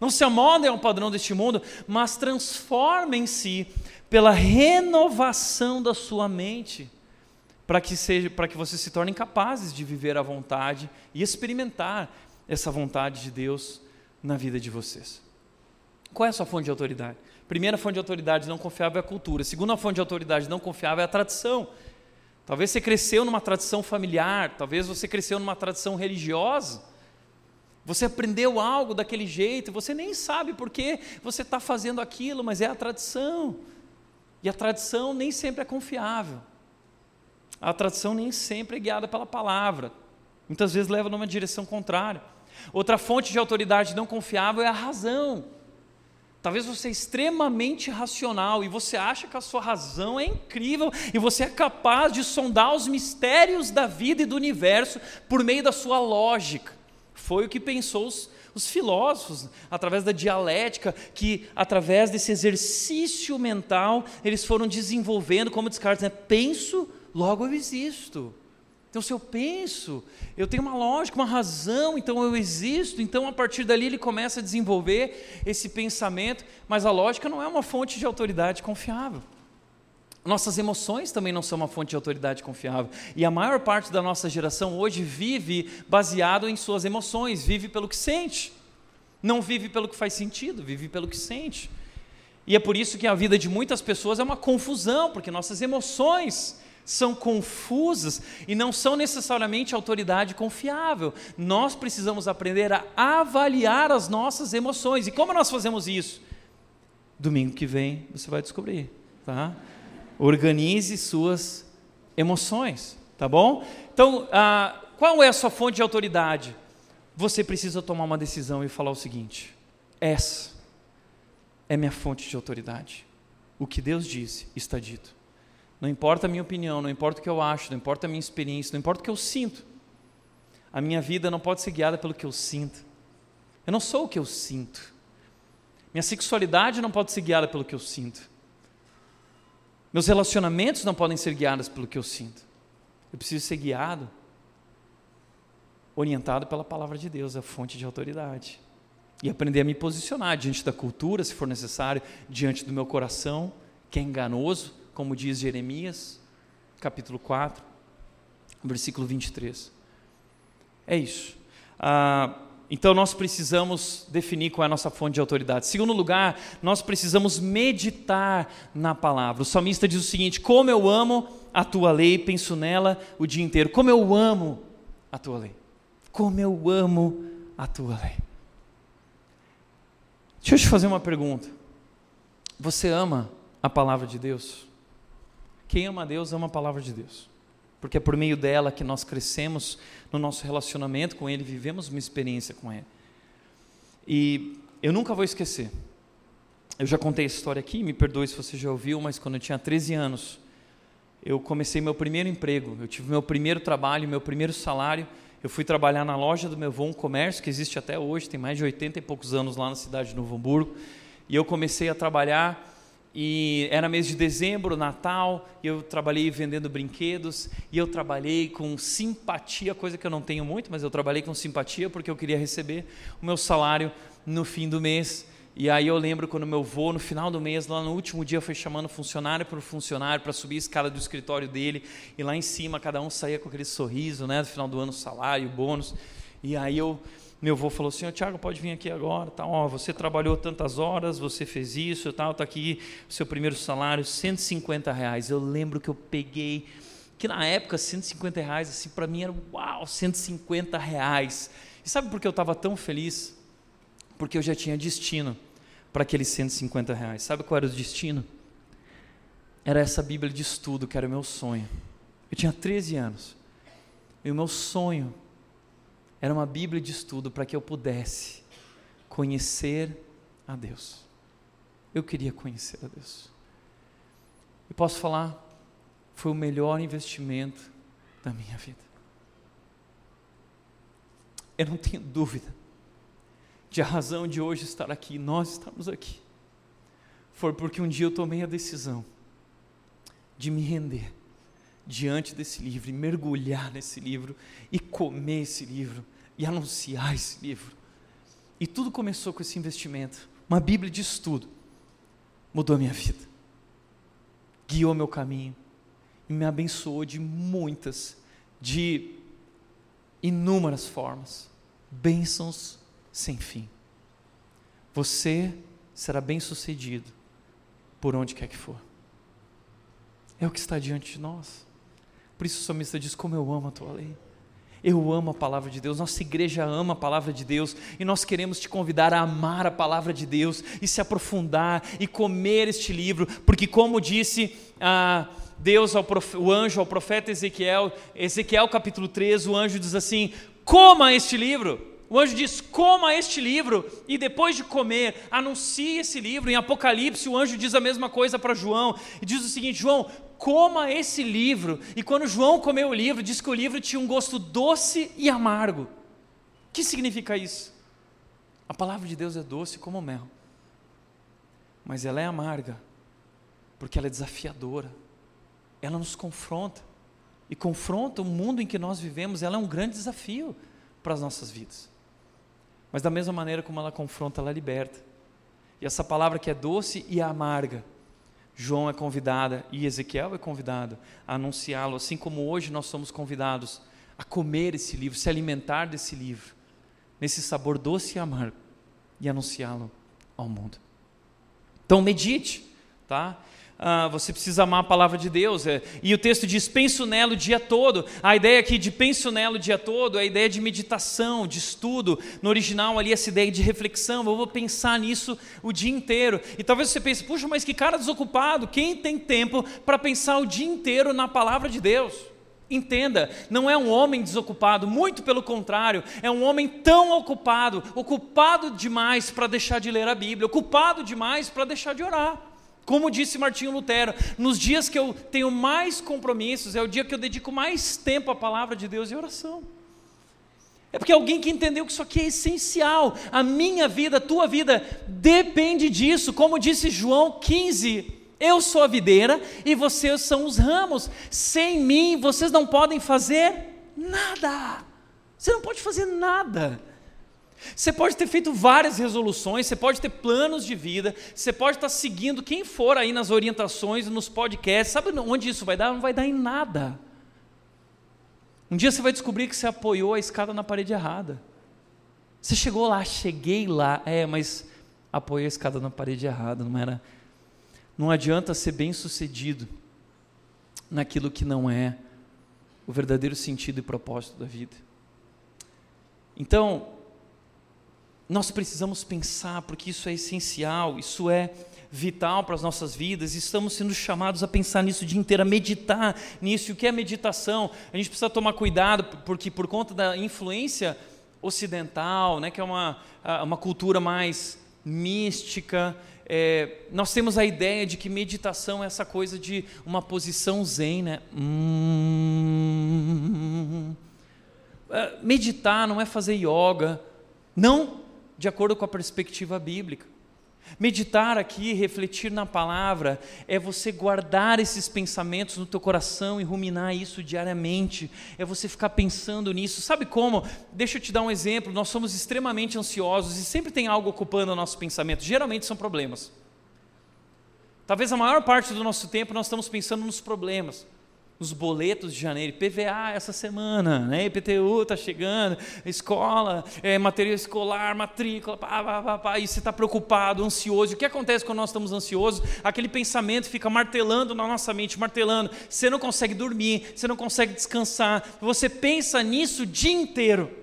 não se amoldem ao padrão deste mundo, mas transformem-se pela renovação da sua mente, para que, seja, para que vocês se tornem capazes de viver a vontade e experimentar essa vontade de Deus na vida de vocês. Qual é a sua fonte de autoridade? Primeira fonte de autoridade não confiável é a cultura. Segunda fonte de autoridade não confiável é a tradição. Talvez você cresceu numa tradição familiar, talvez você cresceu numa tradição religiosa. Você aprendeu algo daquele jeito, você nem sabe por que você está fazendo aquilo, mas é a tradição. E a tradição nem sempre é confiável. A tradição nem sempre é guiada pela palavra. Muitas vezes leva numa direção contrária. Outra fonte de autoridade não confiável é a razão. Talvez você é extremamente racional e você acha que a sua razão é incrível e você é capaz de sondar os mistérios da vida e do universo por meio da sua lógica. Foi o que pensou os, os filósofos, através da dialética, que através desse exercício mental eles foram desenvolvendo, como Descartes, né? penso, logo eu existo. Então, se eu penso, eu tenho uma lógica, uma razão, então eu existo. Então, a partir dali, ele começa a desenvolver esse pensamento, mas a lógica não é uma fonte de autoridade confiável. Nossas emoções também não são uma fonte de autoridade confiável. E a maior parte da nossa geração hoje vive baseado em suas emoções, vive pelo que sente. Não vive pelo que faz sentido, vive pelo que sente. E é por isso que a vida de muitas pessoas é uma confusão, porque nossas emoções são confusas e não são necessariamente autoridade confiável. Nós precisamos aprender a avaliar as nossas emoções. E como nós fazemos isso? Domingo que vem você vai descobrir, tá? Organize suas emoções, tá bom? Então, ah, qual é a sua fonte de autoridade? Você precisa tomar uma decisão e falar o seguinte: essa é minha fonte de autoridade. O que Deus disse está dito. Não importa a minha opinião, não importa o que eu acho, não importa a minha experiência, não importa o que eu sinto. A minha vida não pode ser guiada pelo que eu sinto. Eu não sou o que eu sinto. Minha sexualidade não pode ser guiada pelo que eu sinto. Meus relacionamentos não podem ser guiados pelo que eu sinto. Eu preciso ser guiado, orientado pela palavra de Deus, a fonte de autoridade. E aprender a me posicionar diante da cultura, se for necessário, diante do meu coração, que é enganoso, como diz Jeremias, capítulo 4, versículo 23. É isso. Ah, então nós precisamos definir qual é a nossa fonte de autoridade. Segundo lugar, nós precisamos meditar na palavra. O salmista diz o seguinte: Como eu amo a tua lei, penso nela o dia inteiro. Como eu amo a tua lei. Como eu amo a tua lei. Deixa eu te fazer uma pergunta. Você ama a palavra de Deus? Quem ama Deus ama a palavra de Deus. Porque é por meio dela que nós crescemos no nosso relacionamento com Ele, vivemos uma experiência com Ele. E eu nunca vou esquecer. Eu já contei essa história aqui, me perdoe se você já ouviu, mas quando eu tinha 13 anos, eu comecei meu primeiro emprego. Eu tive meu primeiro trabalho, meu primeiro salário. Eu fui trabalhar na loja do meu avô, um comércio que existe até hoje, tem mais de 80 e poucos anos lá na cidade de Novo Hamburgo. E eu comecei a trabalhar e era mês de dezembro, Natal, e eu trabalhei vendendo brinquedos, e eu trabalhei com simpatia, coisa que eu não tenho muito, mas eu trabalhei com simpatia porque eu queria receber o meu salário no fim do mês. E aí eu lembro quando meu avô, no final do mês, lá no último dia, foi chamando funcionário por funcionário para subir a escada do escritório dele, e lá em cima cada um saía com aquele sorriso, né, no final do ano, salário, bônus. E aí eu meu avô falou assim, Tiago, pode vir aqui agora, tá, ó, você trabalhou tantas horas, você fez isso, tal, tá aqui o seu primeiro salário, 150 reais. Eu lembro que eu peguei, que na época 150 reais, assim, para mim era uau, 150 reais. E sabe por que eu estava tão feliz? Porque eu já tinha destino para aqueles 150 reais. Sabe qual era o destino? Era essa Bíblia de estudo que era o meu sonho. Eu tinha 13 anos. E o meu sonho era uma Bíblia de estudo para que eu pudesse conhecer a Deus. Eu queria conhecer a Deus. E posso falar, foi o melhor investimento da minha vida. Eu não tenho dúvida de a razão de hoje estar aqui, nós estamos aqui, foi porque um dia eu tomei a decisão de me render diante desse livro mergulhar nesse livro e comer esse livro e anunciar esse livro. E tudo começou com esse investimento. Uma Bíblia de estudo mudou a minha vida, guiou meu caminho e me abençoou de muitas, de inúmeras formas. Bênçãos sem fim. Você será bem sucedido por onde quer que for. É o que está diante de nós. Por isso o salmista diz: Como eu amo a tua lei. Eu amo a palavra de Deus, nossa igreja ama a palavra de Deus e nós queremos te convidar a amar a palavra de Deus e se aprofundar e comer este livro, porque, como disse ah, Deus ao prof, o anjo ao profeta Ezequiel, Ezequiel capítulo 3, o anjo diz assim: coma este livro. O anjo diz: coma este livro, e depois de comer, anuncie esse livro. Em Apocalipse, o anjo diz a mesma coisa para João, e diz o seguinte: João, coma esse livro. E quando João comeu o livro, diz que o livro tinha um gosto doce e amargo. O que significa isso? A palavra de Deus é doce como mel, mas ela é amarga, porque ela é desafiadora, ela nos confronta, e confronta o mundo em que nós vivemos, ela é um grande desafio para as nossas vidas. Mas da mesma maneira como ela confronta, ela liberta. E essa palavra que é doce e amarga, João é convidada e Ezequiel é convidado a anunciá-lo, assim como hoje nós somos convidados a comer esse livro, se alimentar desse livro, nesse sabor doce e amargo, e anunciá-lo ao mundo. Então medite, tá? Ah, você precisa amar a palavra de Deus. É. E o texto diz: penso nela o dia todo. A ideia aqui de penso nela o dia todo é a ideia de meditação, de estudo. No original, ali, essa ideia de reflexão. Eu vou pensar nisso o dia inteiro. E talvez você pense: puxa, mas que cara desocupado. Quem tem tempo para pensar o dia inteiro na palavra de Deus? Entenda, não é um homem desocupado, muito pelo contrário, é um homem tão ocupado, ocupado demais para deixar de ler a Bíblia, ocupado demais para deixar de orar. Como disse Martinho Lutero, nos dias que eu tenho mais compromissos, é o dia que eu dedico mais tempo à palavra de Deus e oração. É porque alguém que entendeu que isso aqui é essencial. A minha vida, a tua vida, depende disso. Como disse João 15, eu sou a videira e vocês são os ramos. Sem mim, vocês não podem fazer nada. Você não pode fazer nada. Você pode ter feito várias resoluções, você pode ter planos de vida, você pode estar seguindo quem for aí nas orientações, nos podcasts. Sabe onde isso vai dar? Não vai dar em nada. Um dia você vai descobrir que você apoiou a escada na parede errada. Você chegou lá, cheguei lá, é, mas apoiei a escada na parede errada, não era. Não adianta ser bem sucedido naquilo que não é o verdadeiro sentido e propósito da vida. Então, nós precisamos pensar, porque isso é essencial, isso é vital para as nossas vidas, estamos sendo chamados a pensar nisso o dia inteiro, a meditar nisso. O que é meditação? A gente precisa tomar cuidado, porque por conta da influência ocidental, né, que é uma, uma cultura mais mística, é, nós temos a ideia de que meditação é essa coisa de uma posição zen, né? Hum, é, meditar não é fazer yoga, não de acordo com a perspectiva bíblica. Meditar aqui, refletir na palavra, é você guardar esses pensamentos no teu coração e ruminar isso diariamente. É você ficar pensando nisso. Sabe como? Deixa eu te dar um exemplo. Nós somos extremamente ansiosos e sempre tem algo ocupando o nosso pensamento. Geralmente são problemas. Talvez a maior parte do nosso tempo nós estamos pensando nos problemas os boletos de janeiro, PVA essa semana, né? IPTU está chegando, escola, é, material escolar, matrícula, pá, pá, pá, pá, e você está preocupado, ansioso. O que acontece quando nós estamos ansiosos? Aquele pensamento fica martelando na nossa mente, martelando. Você não consegue dormir, você não consegue descansar, você pensa nisso o dia inteiro.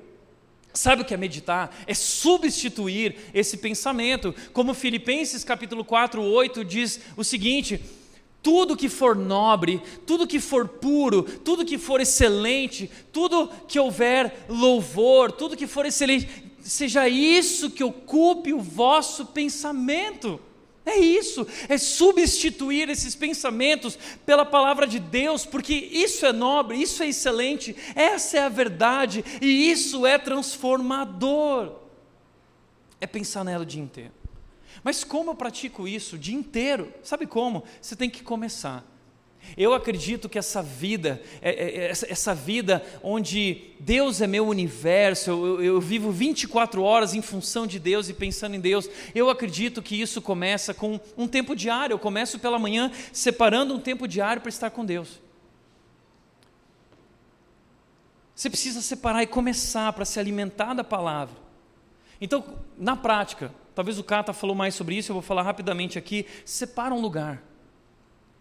Sabe o que é meditar? É substituir esse pensamento. Como Filipenses capítulo 4, 8 diz o seguinte: tudo que for nobre, tudo que for puro, tudo que for excelente, tudo que houver louvor, tudo que for excelente, seja isso que ocupe o vosso pensamento. É isso, é substituir esses pensamentos pela palavra de Deus, porque isso é nobre, isso é excelente, essa é a verdade e isso é transformador. É pensar nela o dia inteiro. Mas como eu pratico isso o dia inteiro? Sabe como? Você tem que começar. Eu acredito que essa vida, é, é, é, essa vida onde Deus é meu universo, eu, eu, vivo 24 horas em função de Deus e pensando em Deus, eu acredito que isso começa com um tempo diário. Eu começo pela manhã separando um tempo diário para estar com Deus. Você precisa separar e começar para se alimentar da palavra. Então, na prática, Talvez o Cata falou mais sobre isso, eu vou falar rapidamente aqui. Separa um lugar.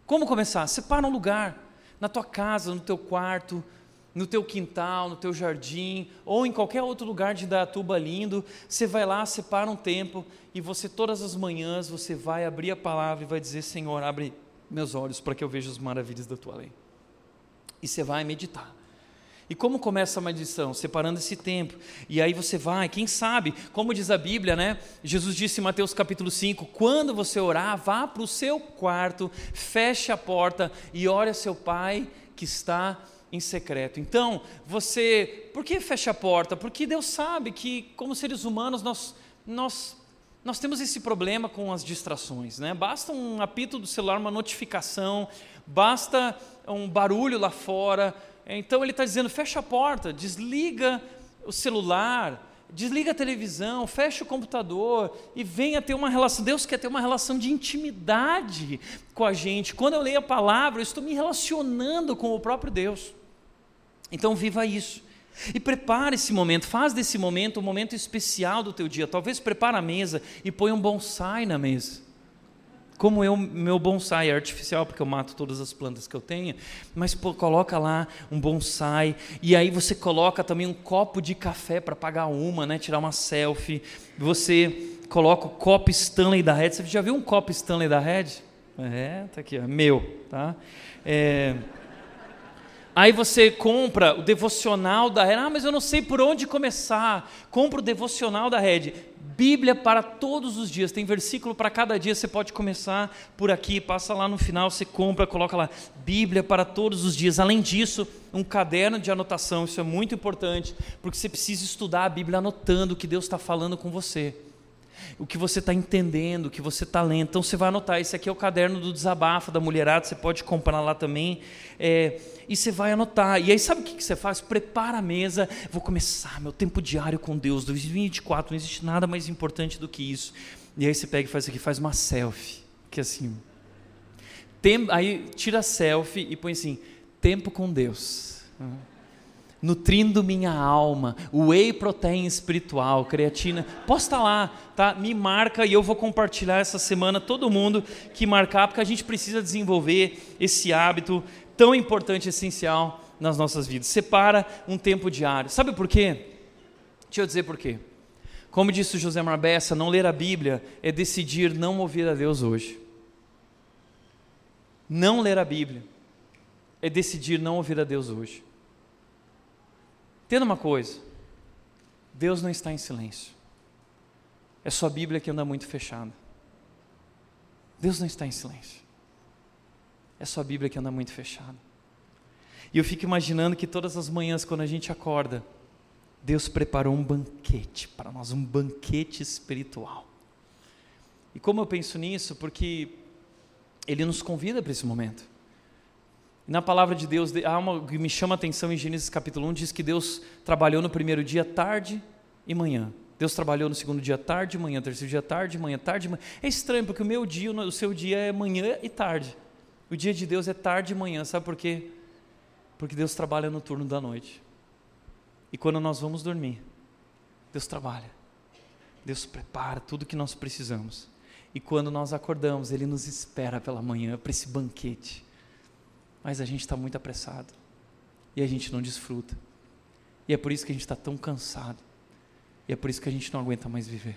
Como começar? Separa um lugar. Na tua casa, no teu quarto, no teu quintal, no teu jardim, ou em qualquer outro lugar de Datuba lindo, você vai lá, separa um tempo e você todas as manhãs você vai abrir a palavra e vai dizer: Senhor, abre meus olhos para que eu veja as maravilhas da tua lei. E você vai meditar. E como começa a medição? Separando esse tempo. E aí você vai, quem sabe, como diz a Bíblia, né? Jesus disse em Mateus capítulo 5: quando você orar, vá para o seu quarto, feche a porta e ore a seu pai que está em secreto. Então, você, por que fecha a porta? Porque Deus sabe que, como seres humanos, nós, nós, nós temos esse problema com as distrações, né? Basta um apito do celular, uma notificação, basta um barulho lá fora, então ele está dizendo: fecha a porta, desliga o celular, desliga a televisão, fecha o computador e venha ter uma relação. Deus quer ter uma relação de intimidade com a gente. Quando eu leio a palavra, eu estou me relacionando com o próprio Deus. Então viva isso. E prepare esse momento, faz desse momento um momento especial do teu dia. Talvez prepare a mesa e põe um bonsai na mesa como eu, meu bonsai é artificial, porque eu mato todas as plantas que eu tenho, mas pô, coloca lá um bonsai, e aí você coloca também um copo de café para pagar uma, né, tirar uma selfie, você coloca o copo Stanley da Red, você já viu um copo Stanley da Red? É, tá aqui, ó, meu, tá? É... Aí você compra o devocional da Red. Ah, mas eu não sei por onde começar. Compra o devocional da Red. Bíblia para todos os dias. Tem versículo para cada dia. Você pode começar por aqui, passa lá no final, você compra, coloca lá Bíblia para todos os dias. Além disso, um caderno de anotação. Isso é muito importante, porque você precisa estudar a Bíblia anotando o que Deus está falando com você o que você está entendendo, o que você está lendo. Então você vai anotar. Esse aqui é o caderno do desabafo da mulherada, você pode comprar lá também. É, e você vai anotar. E aí sabe o que você faz? Prepara a mesa. Vou começar meu tempo diário com Deus. 2024, não existe nada mais importante do que isso. E aí você pega e faz aqui, faz uma selfie. Que é assim. Tem, aí tira a selfie e põe assim: tempo com Deus. Uhum nutrindo minha alma, whey protein espiritual, creatina, posta lá, tá? Me marca e eu vou compartilhar essa semana todo mundo que marcar, porque a gente precisa desenvolver esse hábito tão importante e essencial nas nossas vidas. Separa um tempo diário. Sabe por quê? Deixa eu dizer por quê. Como disse o José Marbessa, não ler a Bíblia é decidir não ouvir a Deus hoje. Não ler a Bíblia é decidir não ouvir a Deus hoje. Entenda uma coisa: Deus não está em silêncio. É sua Bíblia que anda muito fechada. Deus não está em silêncio. É sua Bíblia que anda muito fechada. E eu fico imaginando que todas as manhãs, quando a gente acorda, Deus preparou um banquete para nós, um banquete espiritual. E como eu penso nisso? Porque ele nos convida para esse momento. E na palavra de Deus, há uma que me chama a atenção em Gênesis capítulo 1, diz que Deus trabalhou no primeiro dia tarde e manhã. Deus trabalhou no segundo dia tarde e manhã, terceiro dia tarde, manhã, tarde, manhã. É estranho, porque o meu dia, o seu dia é manhã e tarde. O dia de Deus é tarde e manhã, sabe por quê? Porque Deus trabalha no turno da noite. E quando nós vamos dormir, Deus trabalha. Deus prepara tudo que nós precisamos. E quando nós acordamos, Ele nos espera pela manhã para esse banquete. Mas a gente está muito apressado. E a gente não desfruta. E é por isso que a gente está tão cansado. E é por isso que a gente não aguenta mais viver.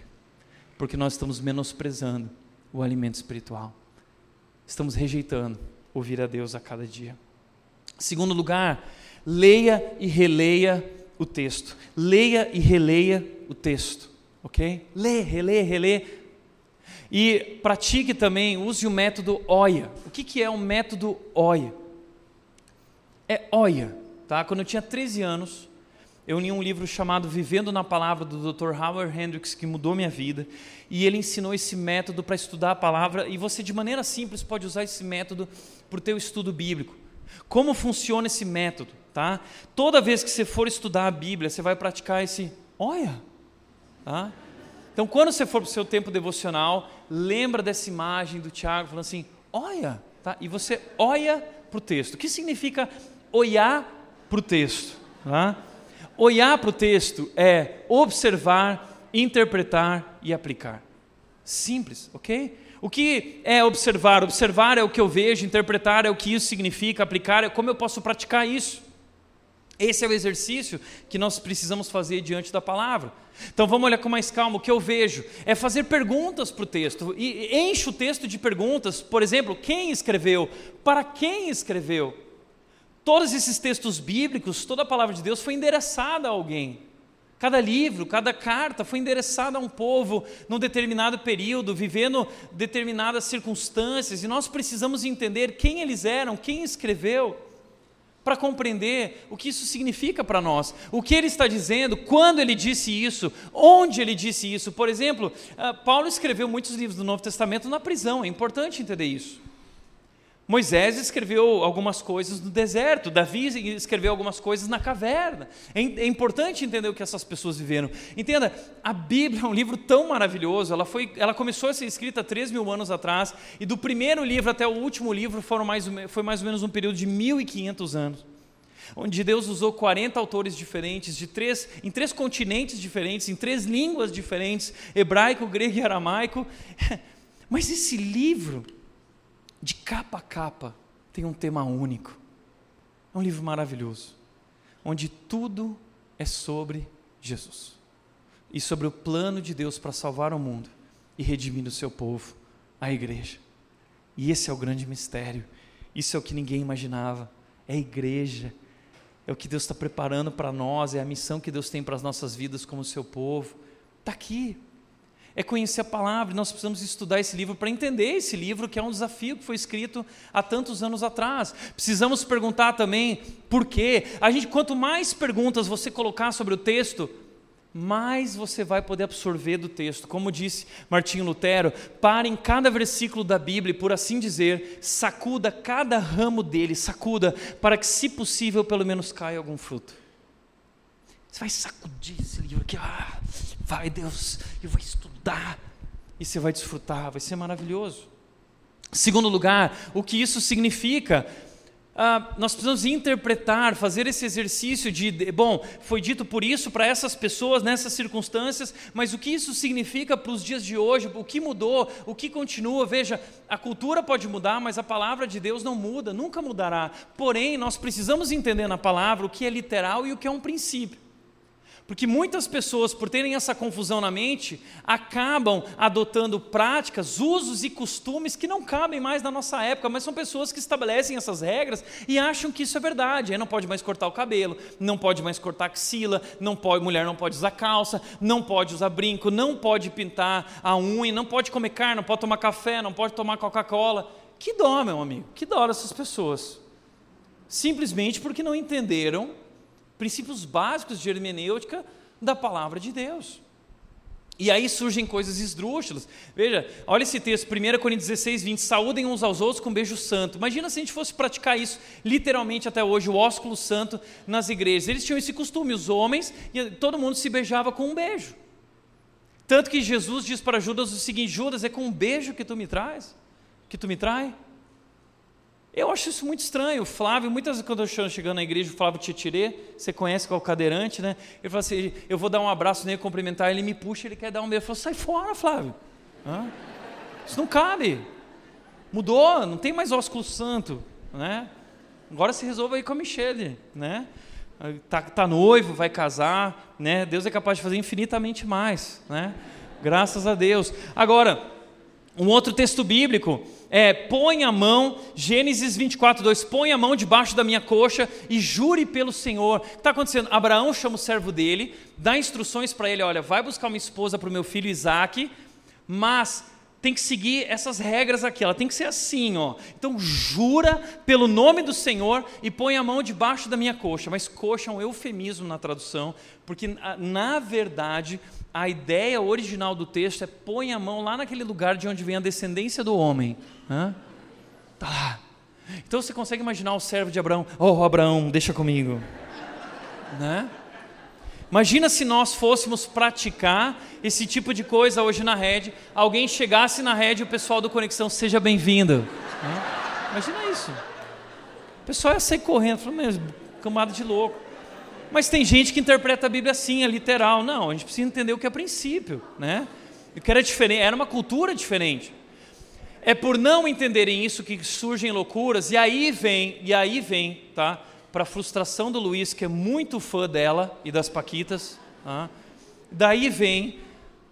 Porque nós estamos menosprezando o alimento espiritual. Estamos rejeitando ouvir a Deus a cada dia. Segundo lugar, leia e releia o texto. Leia e releia o texto, ok? Lê, relê, relê. E pratique também, use o método OIA. O que, que é o método OIA? É OIA, tá? Quando eu tinha 13 anos, eu li um livro chamado Vivendo na Palavra, do Dr. Howard Hendricks, que mudou minha vida. E ele ensinou esse método para estudar a palavra. E você, de maneira simples, pode usar esse método para o teu estudo bíblico. Como funciona esse método? Tá? Toda vez que você for estudar a Bíblia, você vai praticar esse olha. Tá? Então, quando você for para o seu tempo devocional, lembra dessa imagem do Tiago falando assim, olha. Tá? E você olha para o texto. O que significa olhar para o texto? Tá? Olhar para o texto é observar, interpretar e aplicar. Simples, ok? O que é observar? Observar é o que eu vejo, interpretar é o que isso significa, aplicar é como eu posso praticar isso. Esse é o exercício que nós precisamos fazer diante da palavra. Então vamos olhar com mais calma. O que eu vejo é fazer perguntas para o texto. E enche o texto de perguntas. Por exemplo, quem escreveu? Para quem escreveu? Todos esses textos bíblicos, toda a palavra de Deus foi endereçada a alguém. Cada livro, cada carta foi endereçada a um povo num determinado período, vivendo determinadas circunstâncias, e nós precisamos entender quem eles eram, quem escreveu, para compreender o que isso significa para nós, o que ele está dizendo, quando ele disse isso, onde ele disse isso. Por exemplo, ah, Paulo escreveu muitos livros do Novo Testamento na prisão, é importante entender isso. Moisés escreveu algumas coisas no deserto, Davi escreveu algumas coisas na caverna. É, é, importante entender o que essas pessoas viveram. Entenda, a Bíblia é um livro tão maravilhoso, ela, foi, ela começou a ser escrita 3 mil anos atrás, e do primeiro livro até o último livro foram mais, foi mais ou menos um período de 1.500 anos. Onde Deus usou 40 autores diferentes, de três, em três continentes diferentes, em três línguas diferentes, hebraico, grego e aramaico. [LAUGHS] Mas esse livro, de capa a capa, tem um tema único. É um livro maravilhoso, onde tudo é sobre Jesus e sobre o plano de Deus para salvar o mundo e redimir o seu povo, a igreja. E esse é o grande mistério, isso é o que ninguém imaginava. É a igreja, é o que Deus está preparando para nós, é a missão que Deus tem para as nossas vidas como seu povo. Está aqui, é conhecer a palavra. Nós precisamos estudar esse livro para entender esse livro, que é um desafio que foi escrito há tantos anos atrás. Precisamos perguntar também por quê. A gente, quanto mais perguntas você colocar sobre o texto, mais você vai poder absorver do texto. Como disse Martinho Lutero, pare em cada versículo da Bíblia por assim dizer, sacuda cada ramo dele, sacuda, para que, se possível, pelo menos caia algum fruto. Você vai sacudir esse livro aqui, ah, vai Deus, eu vou estudar, e você vai desfrutar, vai ser maravilhoso. Segundo lugar, o que isso significa? Ah, nós precisamos interpretar, fazer esse exercício de, bom, foi dito por isso para essas pessoas nessas circunstâncias, mas o que isso significa para os dias de hoje? O que mudou? O que continua? Veja, a cultura pode mudar, mas a palavra de Deus não muda, nunca mudará. Porém, nós precisamos entender na palavra o que é literal e o que é um princípio. Porque muitas pessoas, por terem essa confusão na mente, acabam adotando práticas, usos e costumes que não cabem mais na nossa época, mas são pessoas que estabelecem essas regras e acham que isso é verdade. Aí não pode mais cortar o cabelo, não pode mais cortar axila, não pode, mulher não pode usar calça, não pode usar brinco, não pode pintar a unha, não pode comer carne, não pode tomar café, não pode tomar Coca-Cola. Que dó, meu amigo, que dó essas pessoas. Simplesmente porque não entenderam princípios básicos de hermenêutica da palavra de Deus. E aí surgem coisas esdrúxulas. Veja, olha esse texto, 1 Coríntios 16, 20. Saúdem uns aos outros com um beijo santo. Imagina se a gente fosse praticar isso literalmente até hoje, o ósculo santo nas igrejas. Eles tinham esse costume, os homens, e todo mundo se beijava com um beijo. Tanto que Jesus diz para Judas o seguinte: Judas, é com um beijo que tu me traz? Que tu me trai? Eu acho isso muito estranho. O Flávio, muitas vezes quando eu estou chegando na igreja, o Flávio Tietirê, você conhece qual é o cadeirante, né? Ele fala assim: eu vou dar um abraço nele, cumprimentar, ele me puxa, ele quer dar um beijo. Eu falo: sai fora, Flávio. Hã? Isso não cabe. Mudou, não tem mais ósculo santo, né? Agora se resolve aí com a Michelle, né? Tá, tá noivo, vai casar, né? Deus é capaz de fazer infinitamente mais, né? Graças a Deus. Agora, um outro texto bíblico é: põe a mão, Gênesis 24, 2, põe a mão debaixo da minha coxa e jure pelo Senhor. O que está acontecendo? Abraão chama o servo dele, dá instruções para ele: olha, vai buscar uma esposa para o meu filho Isaac, mas tem que seguir essas regras aqui, ela tem que ser assim, ó. Então jura pelo nome do Senhor e põe a mão debaixo da minha coxa. Mas coxa é um eufemismo na tradução, porque na verdade a ideia original do texto é põe a mão lá naquele lugar de onde vem a descendência do homem. Hã? Tá lá. Então você consegue imaginar o servo de Abraão? Oh, Abraão, deixa comigo. Né? Imagina se nós fôssemos praticar esse tipo de coisa hoje na rede, alguém chegasse na rede e o pessoal do Conexão seja bem-vindo. Né? Imagina isso. O pessoal ia sair correndo, falando, mesmo, camada de louco. Mas tem gente que interpreta a Bíblia assim, é literal. Não, a gente precisa entender o que é princípio, né? O que era diferente, era uma cultura diferente. É por não entenderem isso que surgem loucuras, e aí vem, e aí vem, tá? Para a frustração do Luiz, que é muito fã dela e das Paquitas. Tá? Daí vem,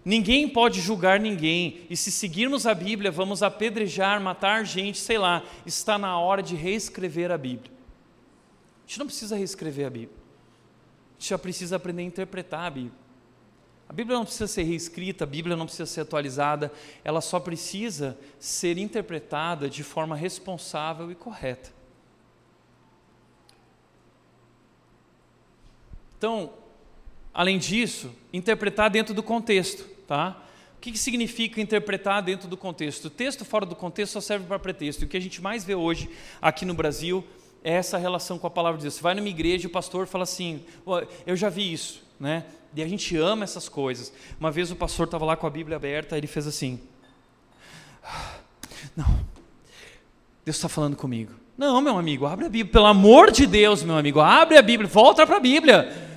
ninguém pode julgar ninguém, e se seguirmos a Bíblia, vamos apedrejar, matar gente, sei lá, está na hora de reescrever a Bíblia. A gente não precisa reescrever a Bíblia, a gente já precisa aprender a interpretar a Bíblia. A Bíblia não precisa ser reescrita, a Bíblia não precisa ser atualizada, ela só precisa ser interpretada de forma responsável e correta. Então, além disso, interpretar dentro do contexto, tá? O que, significa interpretar dentro do contexto? O texto fora do contexto só serve para pretexto. E o que a gente mais vê hoje aqui no Brasil é essa relação com a palavra de Deus. Você vai numa igreja e o pastor fala assim: Eu já vi isso, né? E a gente ama essas coisas. Uma vez o pastor estava lá com a Bíblia aberta, ele fez assim: Não, Deus está falando comigo. Não, meu amigo, abre a Bíblia, pelo amor de Deus, meu amigo, abre a Bíblia, volta para a Bíblia.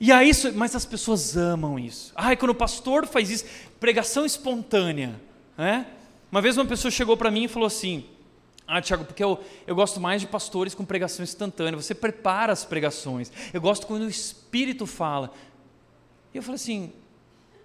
E aí, mas as pessoas amam isso. Ai, quando o pastor faz isso, pregação espontânea. Né? Uma vez uma pessoa chegou para mim e falou assim: Ah, Tiago, porque eu, eu gosto mais de pastores com pregação instantânea. Você prepara as pregações. Eu gosto quando o Espírito fala. E eu falei assim: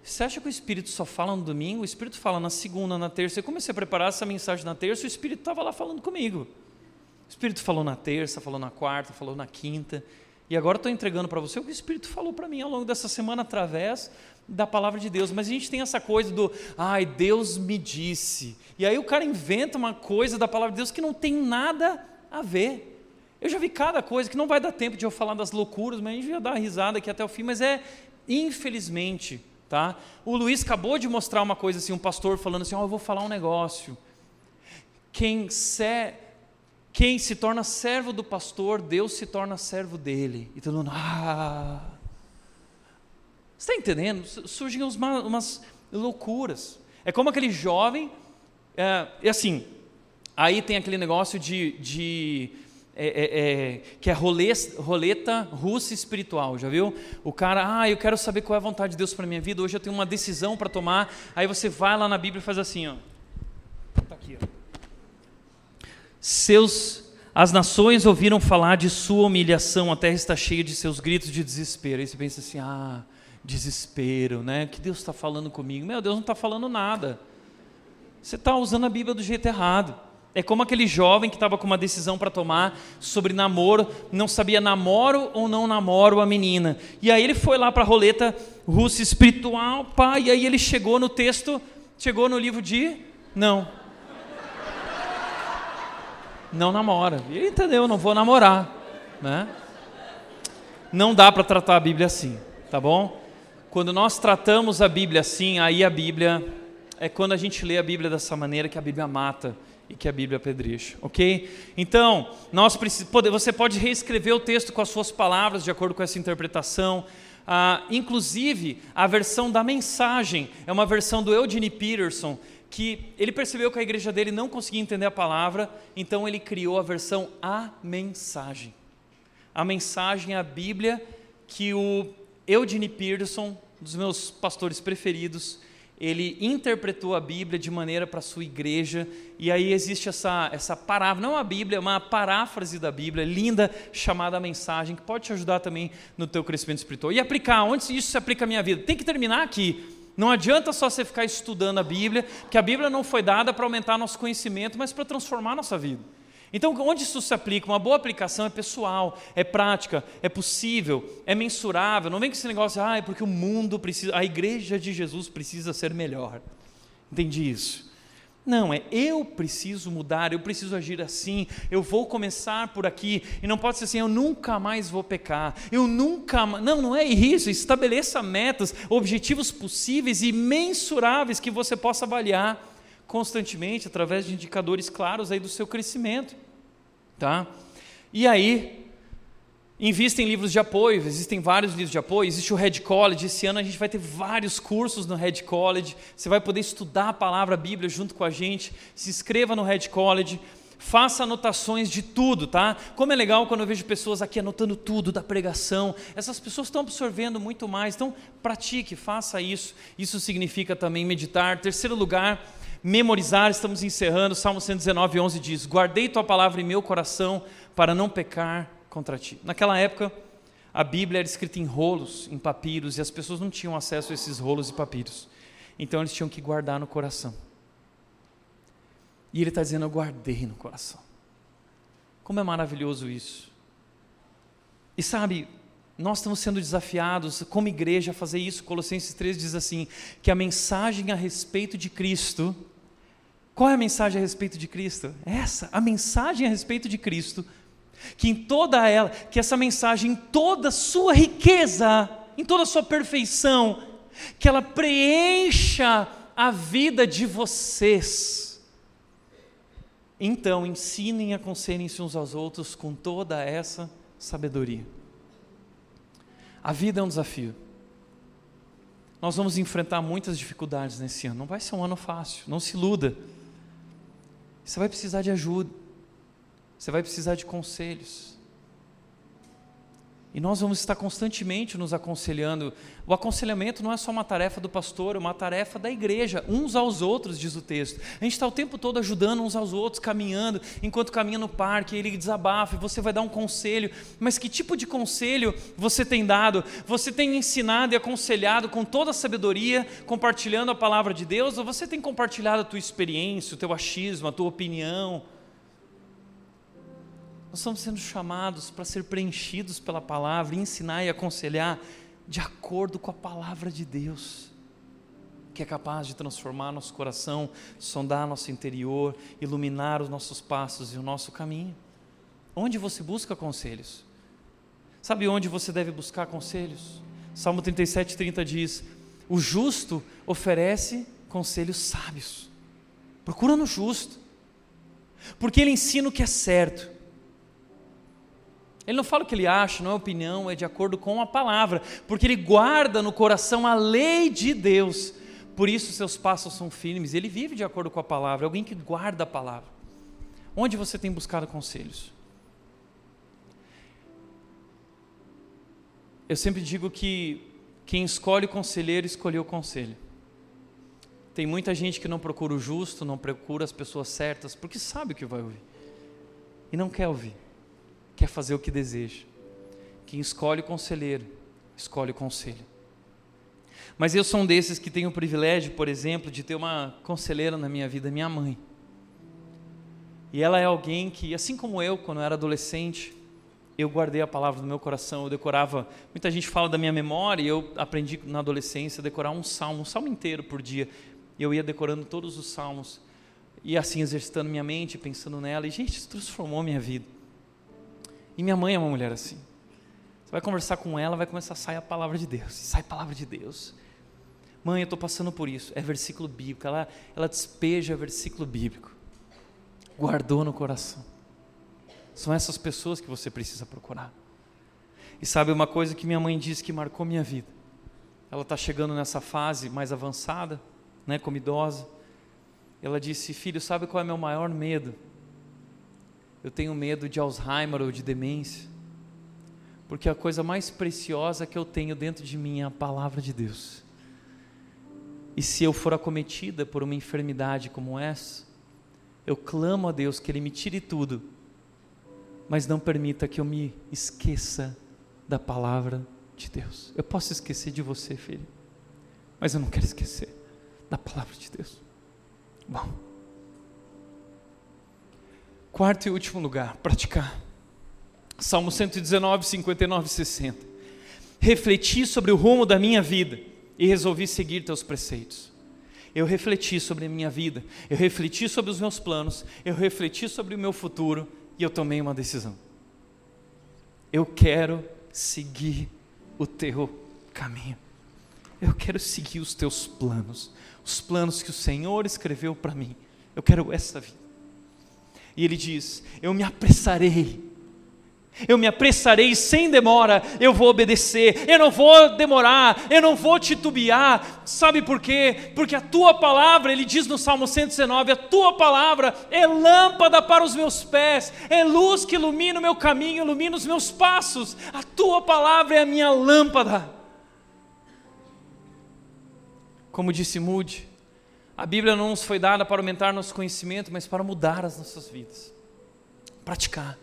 Você acha que o Espírito só fala no domingo? O Espírito fala na segunda, na terça. Eu comecei a preparar essa mensagem na terça e o Espírito estava lá falando comigo. O Espírito falou na terça, falou na quarta, falou na quinta. E agora estou entregando para você o que o Espírito falou para mim ao longo dessa semana através da palavra de Deus. Mas a gente tem essa coisa do, ai, Deus me disse. E aí o cara inventa uma coisa da palavra de Deus que não tem nada a ver. Eu já vi cada coisa que não vai dar tempo de eu falar das loucuras, mas a gente vai dar risada aqui até o fim. Mas é, infelizmente, tá? O Luiz acabou de mostrar uma coisa assim, um pastor falando assim, ó, oh, eu vou falar um negócio. Quem ser quem se torna servo do pastor, Deus se torna servo dele. E todo mundo, ah. Você está entendendo? Surgem umas, loucuras. É como aquele jovem, é, e assim, aí tem aquele negócio de, de é, é, é, que é roleta, roleta russa espiritual, já viu? O cara, ah, eu quero saber qual é a vontade de Deus para minha vida, hoje eu tenho uma decisão para tomar. Aí você vai lá na Bíblia e faz assim, ó. Tá aqui, ó. Seus as nações ouviram falar de sua humilhação, a terra está cheia de seus gritos de desespero. Aí você pensa assim: ah, desespero, né? Que Deus está falando comigo? Meu Deus não está falando nada. Você está usando a Bíblia do jeito errado. É como aquele jovem que estava com uma decisão para tomar sobre namoro, não sabia namoro ou não namoro a menina. E aí ele foi lá para a roleta russa espiritual, pá, e aí ele chegou no texto, chegou no livro de não não namora. E ele entendeu, não vou namorar, né? Não dá para tratar a Bíblia assim, tá bom? quando nós tratamos a Bíblia assim, aí a Bíblia é quando a gente lê a Bíblia dessa maneira que a Bíblia mata e que a Bíblia apedreja, ok? Então, nós você pode reescrever o texto com as suas palavras, de acordo com essa interpretação. Ah, inclusive, a versão da mensagem é uma versão do Eugene Peterson, que ele percebeu que a igreja dele não conseguia entender a palavra, então ele criou a versão A Mensagem. A mensagem é a Bíblia que o Eugene Peterson, um dos meus pastores preferidos, ele interpretou a Bíblia de maneira para a sua igreja, e aí existe essa, essa paráfrase, não a Bíblia, uma paráfrase da Bíblia, linda, chamada Mensagem, que pode te ajudar também no teu crescimento espiritual. E aplicar, onde isso se aplica à minha vida? Tem que terminar aqui. Não adianta só você ficar estudando a Bíblia, que a Bíblia não foi dada para aumentar nosso conhecimento, mas para transformar nossa vida. Então, onde isso se aplica? Uma boa aplicação é pessoal, é prática, é possível, é mensurável. Não vem com esse negócio, ah, é porque o mundo precisa, a igreja de Jesus precisa ser melhor. Entendi isso. Não, é eu preciso mudar, eu preciso agir assim, eu vou começar por aqui, e não pode ser assim, eu nunca mais vou pecar, eu nunca mais. Não, não é isso, estabeleça metas, objetivos possíveis e mensuráveis que você possa avaliar constantemente através de indicadores claros aí do seu crescimento, tá? E aí, Invista em livros de apoio, existem vários livros de apoio, existe o Red College, esse ano a gente vai ter vários cursos no Red College, você vai poder estudar a palavra Bíblia junto com a gente, se inscreva no Red College, faça anotações de tudo, tá? Como é legal quando eu vejo pessoas aqui anotando tudo da pregação, essas pessoas estão absorvendo muito mais, então pratique, faça isso, isso significa também meditar. Terceiro lugar, memorizar, estamos encerrando, Salmo 119, 11 diz, guardei tua palavra em meu coração para não pecar contra ti. Naquela época, a Bíblia era escrita em rolos, em papiros, e as pessoas não tinham acesso a esses rolos e papiros. Então eles tinham que guardar no coração. E ele está dizendo: Eu guardei no coração. Como é maravilhoso isso. E sabe, nós estamos sendo desafiados como igreja a fazer isso. Colossenses 3 diz assim: que a mensagem a respeito de Cristo. Qual é a mensagem a respeito de Cristo? Essa, a mensagem a respeito de Cristo que em toda ela, que essa mensagem, em toda sua riqueza, em toda sua perfeição, que ela preencha a vida de vocês. Então, ensinem e aconselhem-se uns aos outros com toda essa sabedoria. A vida é um desafio. Nós vamos enfrentar muitas dificuldades nesse ano. Não vai ser um ano fácil, não se iluda. Você vai precisar de ajuda. Você vai precisar de conselhos. E nós vamos estar constantemente nos aconselhando. O aconselhamento não é só uma tarefa do pastor, é uma tarefa da igreja, uns aos outros, diz o texto. A gente está o tempo todo ajudando uns aos outros, caminhando, enquanto caminha no parque, ele desabafa, e você vai dar um conselho. Mas que tipo de conselho você tem dado? Você tem ensinado e aconselhado com toda a sabedoria, compartilhando a palavra de Deus, ou você tem compartilhado a tua experiência, o teu achismo, a tua opinião? Nós estamos sendo chamados para ser preenchidos pela palavra, ensinar e aconselhar de acordo com a palavra de Deus, que é capaz de transformar nosso coração, sondar nosso interior, iluminar os nossos passos e o nosso caminho. Onde você busca conselhos? Sabe onde você deve buscar conselhos? Salmo 37, 30 diz: O justo oferece conselhos sábios. Procura no justo, porque ele ensina o que é certo ele não fala o que ele acha, não é opinião, é de acordo com a palavra, porque ele guarda no coração a lei de Deus. Por isso seus passos são firmes. Ele vive de acordo com a palavra, é alguém que guarda a palavra. Onde você tem buscado conselhos? Eu sempre digo que quem escolhe o conselheiro escolheu o conselho. Tem muita gente que não procura o justo, não procura as pessoas certas, porque sabe o que vai ouvir e não quer ouvir quer fazer o que deseja. Quem escolhe o conselheiro, escolhe o conselho. Mas eu sou um desses que tenho o privilégio, por exemplo, de ter uma conselheira na minha vida, minha mãe. E ela é alguém que, assim como eu, quando eu era adolescente, eu guardei a palavra no meu coração, eu decorava. Muita gente fala da minha memória, e eu aprendi na adolescência a decorar um salmo, um salmo inteiro por dia. E eu ia decorando todos os salmos, e assim exercitando minha mente, pensando nela, e gente, isso transformou minha vida. E minha mãe é uma mulher assim. Você vai conversar com ela, vai começar a sair a palavra de Deus. Sai a palavra de Deus. Mãe, eu estou passando por isso. É versículo bíblico. Ela, ela despeja versículo bíblico. Guardou no coração. São essas pessoas que você precisa procurar. E sabe uma coisa que minha mãe disse que marcou minha vida? Ela está chegando nessa fase mais avançada, né, como idosa. Ela disse: Filho, sabe qual é meu maior medo? Eu tenho medo de Alzheimer ou de demência, porque a coisa mais preciosa que eu tenho dentro de mim é a palavra de Deus. E se eu for acometida por uma enfermidade como essa, eu clamo a Deus que Ele me tire tudo, mas não permita que eu me esqueça da palavra de Deus. Eu posso esquecer de você, filho, mas eu não quero esquecer da palavra de Deus. Bom, quarto e último lugar, praticar. Salmo 119, 59 e 60. Refleti sobre o rumo da minha vida e resolvi seguir teus preceitos. Eu refleti sobre a minha vida, eu refleti sobre os meus planos, eu refleti sobre o meu futuro e eu tomei uma decisão. Eu quero seguir o teu caminho. Eu quero seguir os teus planos, os planos que o Senhor escreveu para mim. Eu quero essa vida. E ele diz: Eu me apressarei eu me apressarei sem demora, eu vou obedecer, eu não vou demorar, eu não vou titubear. Sabe por quê? Porque a tua palavra, ele diz no Salmo 119: a tua palavra é lâmpada para os meus pés, é luz que ilumina o meu caminho, ilumina os meus passos. A tua palavra é a minha lâmpada. Como disse Moody, a Bíblia não nos foi dada para aumentar nosso conhecimento, mas para mudar as nossas vidas, praticar.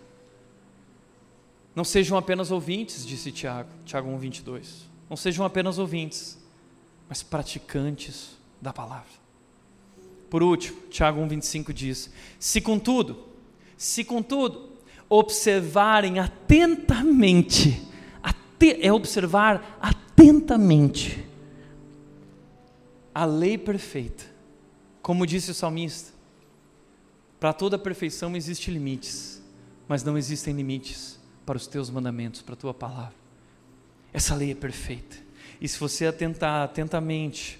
Não sejam apenas ouvintes, disse Tiago, Tiago 1, 22. Não sejam apenas ouvintes, mas praticantes da palavra. Por último, Tiago 1, 25 diz: Se contudo, se contudo, observarem atentamente, é observar atentamente a lei perfeita, como disse o salmista, para toda perfeição existem limites, mas não existem limites para os teus mandamentos, para a tua palavra. Essa lei é perfeita. E se você atentar atentamente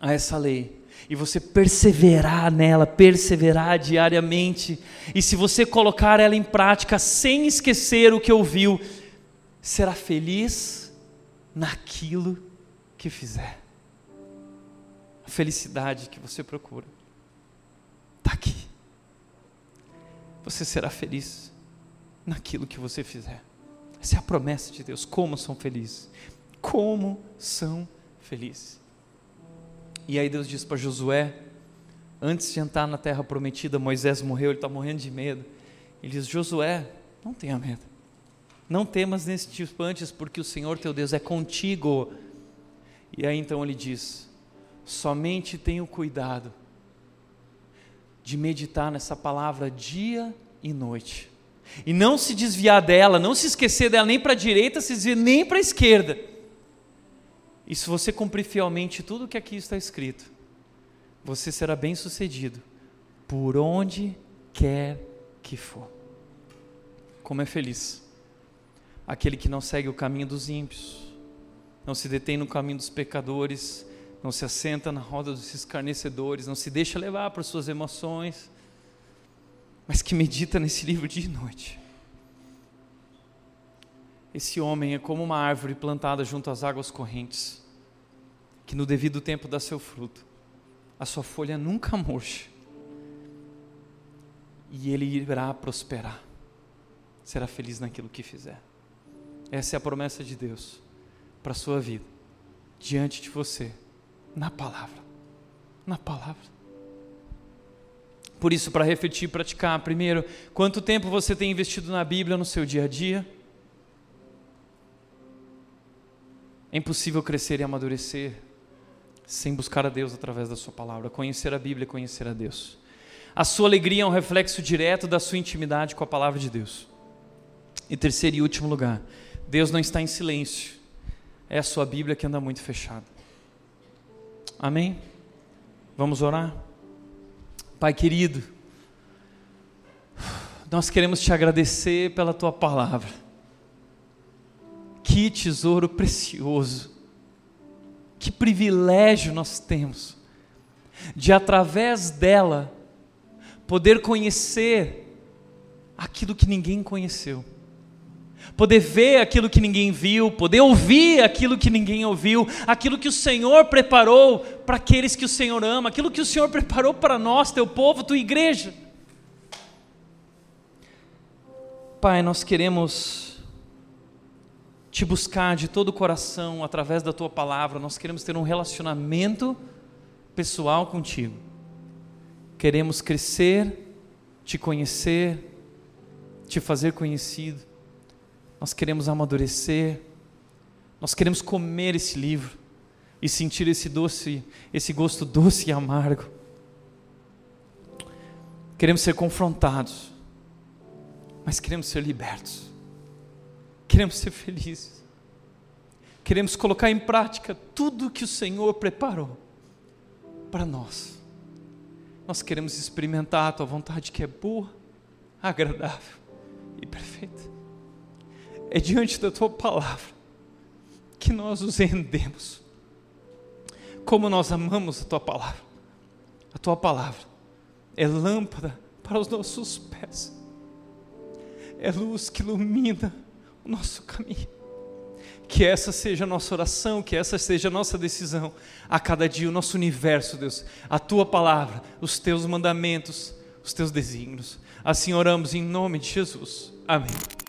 a essa lei, e você perseverar nela, perseverar diariamente, e se você colocar ela em prática sem esquecer o que ouviu, será feliz naquilo que fizer. A felicidade que você procura está aqui. Você será feliz naquilo que você fizer. Essa é a promessa de Deus. Como são felizes. Como são felizes. E aí Deus diz para Josué, antes de entrar na terra prometida, Moisés morreu, ele está morrendo de medo. Ele diz: Josué, não tenha medo. Não temas tipo antes, porque o Senhor teu Deus é contigo. E aí então ele diz: somente tenha cuidado de meditar nessa palavra dia e noite e não se desviar dela, não se esquecer dela nem para a direita, se desviar nem para a esquerda. E se você cumprir fielmente tudo o que aqui está escrito, você será bem sucedido por onde quer que for. Como é feliz aquele que não segue o caminho dos ímpios, não se detém no caminho dos pecadores, não se assenta na roda dos escarnecedores, não se deixa levar por suas emoções, mas que medita nesse livro dia e noite. Esse homem é como uma árvore plantada junto às águas correntes, que no devido tempo dá seu fruto, a sua folha nunca murcha, e ele irá prosperar, será feliz naquilo que fizer. Essa é a promessa de Deus para a sua vida, diante de você, na palavra. Na palavra. Por isso, para refletir e praticar, primeiro, quanto tempo você tem investido na Bíblia no seu dia a dia? É impossível crescer e amadurecer sem buscar a Deus através da Sua palavra, conhecer a Bíblia, conhecer a Deus. A sua alegria é um reflexo direto da sua intimidade com a palavra de Deus. E terceiro e último lugar, Deus não está em silêncio, é a sua Bíblia que anda muito fechada. Amém? Vamos orar? Pai querido, nós queremos te agradecer pela tua palavra. Que tesouro precioso, que privilégio nós temos de, através dela, poder conhecer aquilo que ninguém conheceu poder ver aquilo que ninguém viu, poder ouvir aquilo que ninguém ouviu, aquilo que o Senhor preparou para aqueles que o Senhor ama, aquilo que o Senhor [LAUGHS] preparou para nós, teu povo, tua igreja. Pai, nós queremos te buscar de todo o coração através da tua palavra, nós queremos ter um relacionamento pessoal contigo. Queremos crescer, te conhecer, te fazer conhecido nós queremos amadurecer, nós queremos comer esse livro e sentir esse doce, esse gosto doce e amargo. Queremos ser confrontados, mas queremos ser libertos. Queremos ser felizes. Queremos colocar em prática tudo que o Senhor preparou para nós. Nós queremos experimentar a tua vontade que é boa, agradável e perfeita é diante da tua palavra que nós nos rendemos. Como nós amamos a tua palavra. A tua palavra é lâmpada para os nossos pés, é luz que ilumina o nosso caminho. Que essa seja a nossa oração, que essa seja a nossa decisão a cada dia, o nosso universo, Deus. A tua palavra, os teus mandamentos, os teus desígnios. Assim oramos em nome de Jesus. Amém.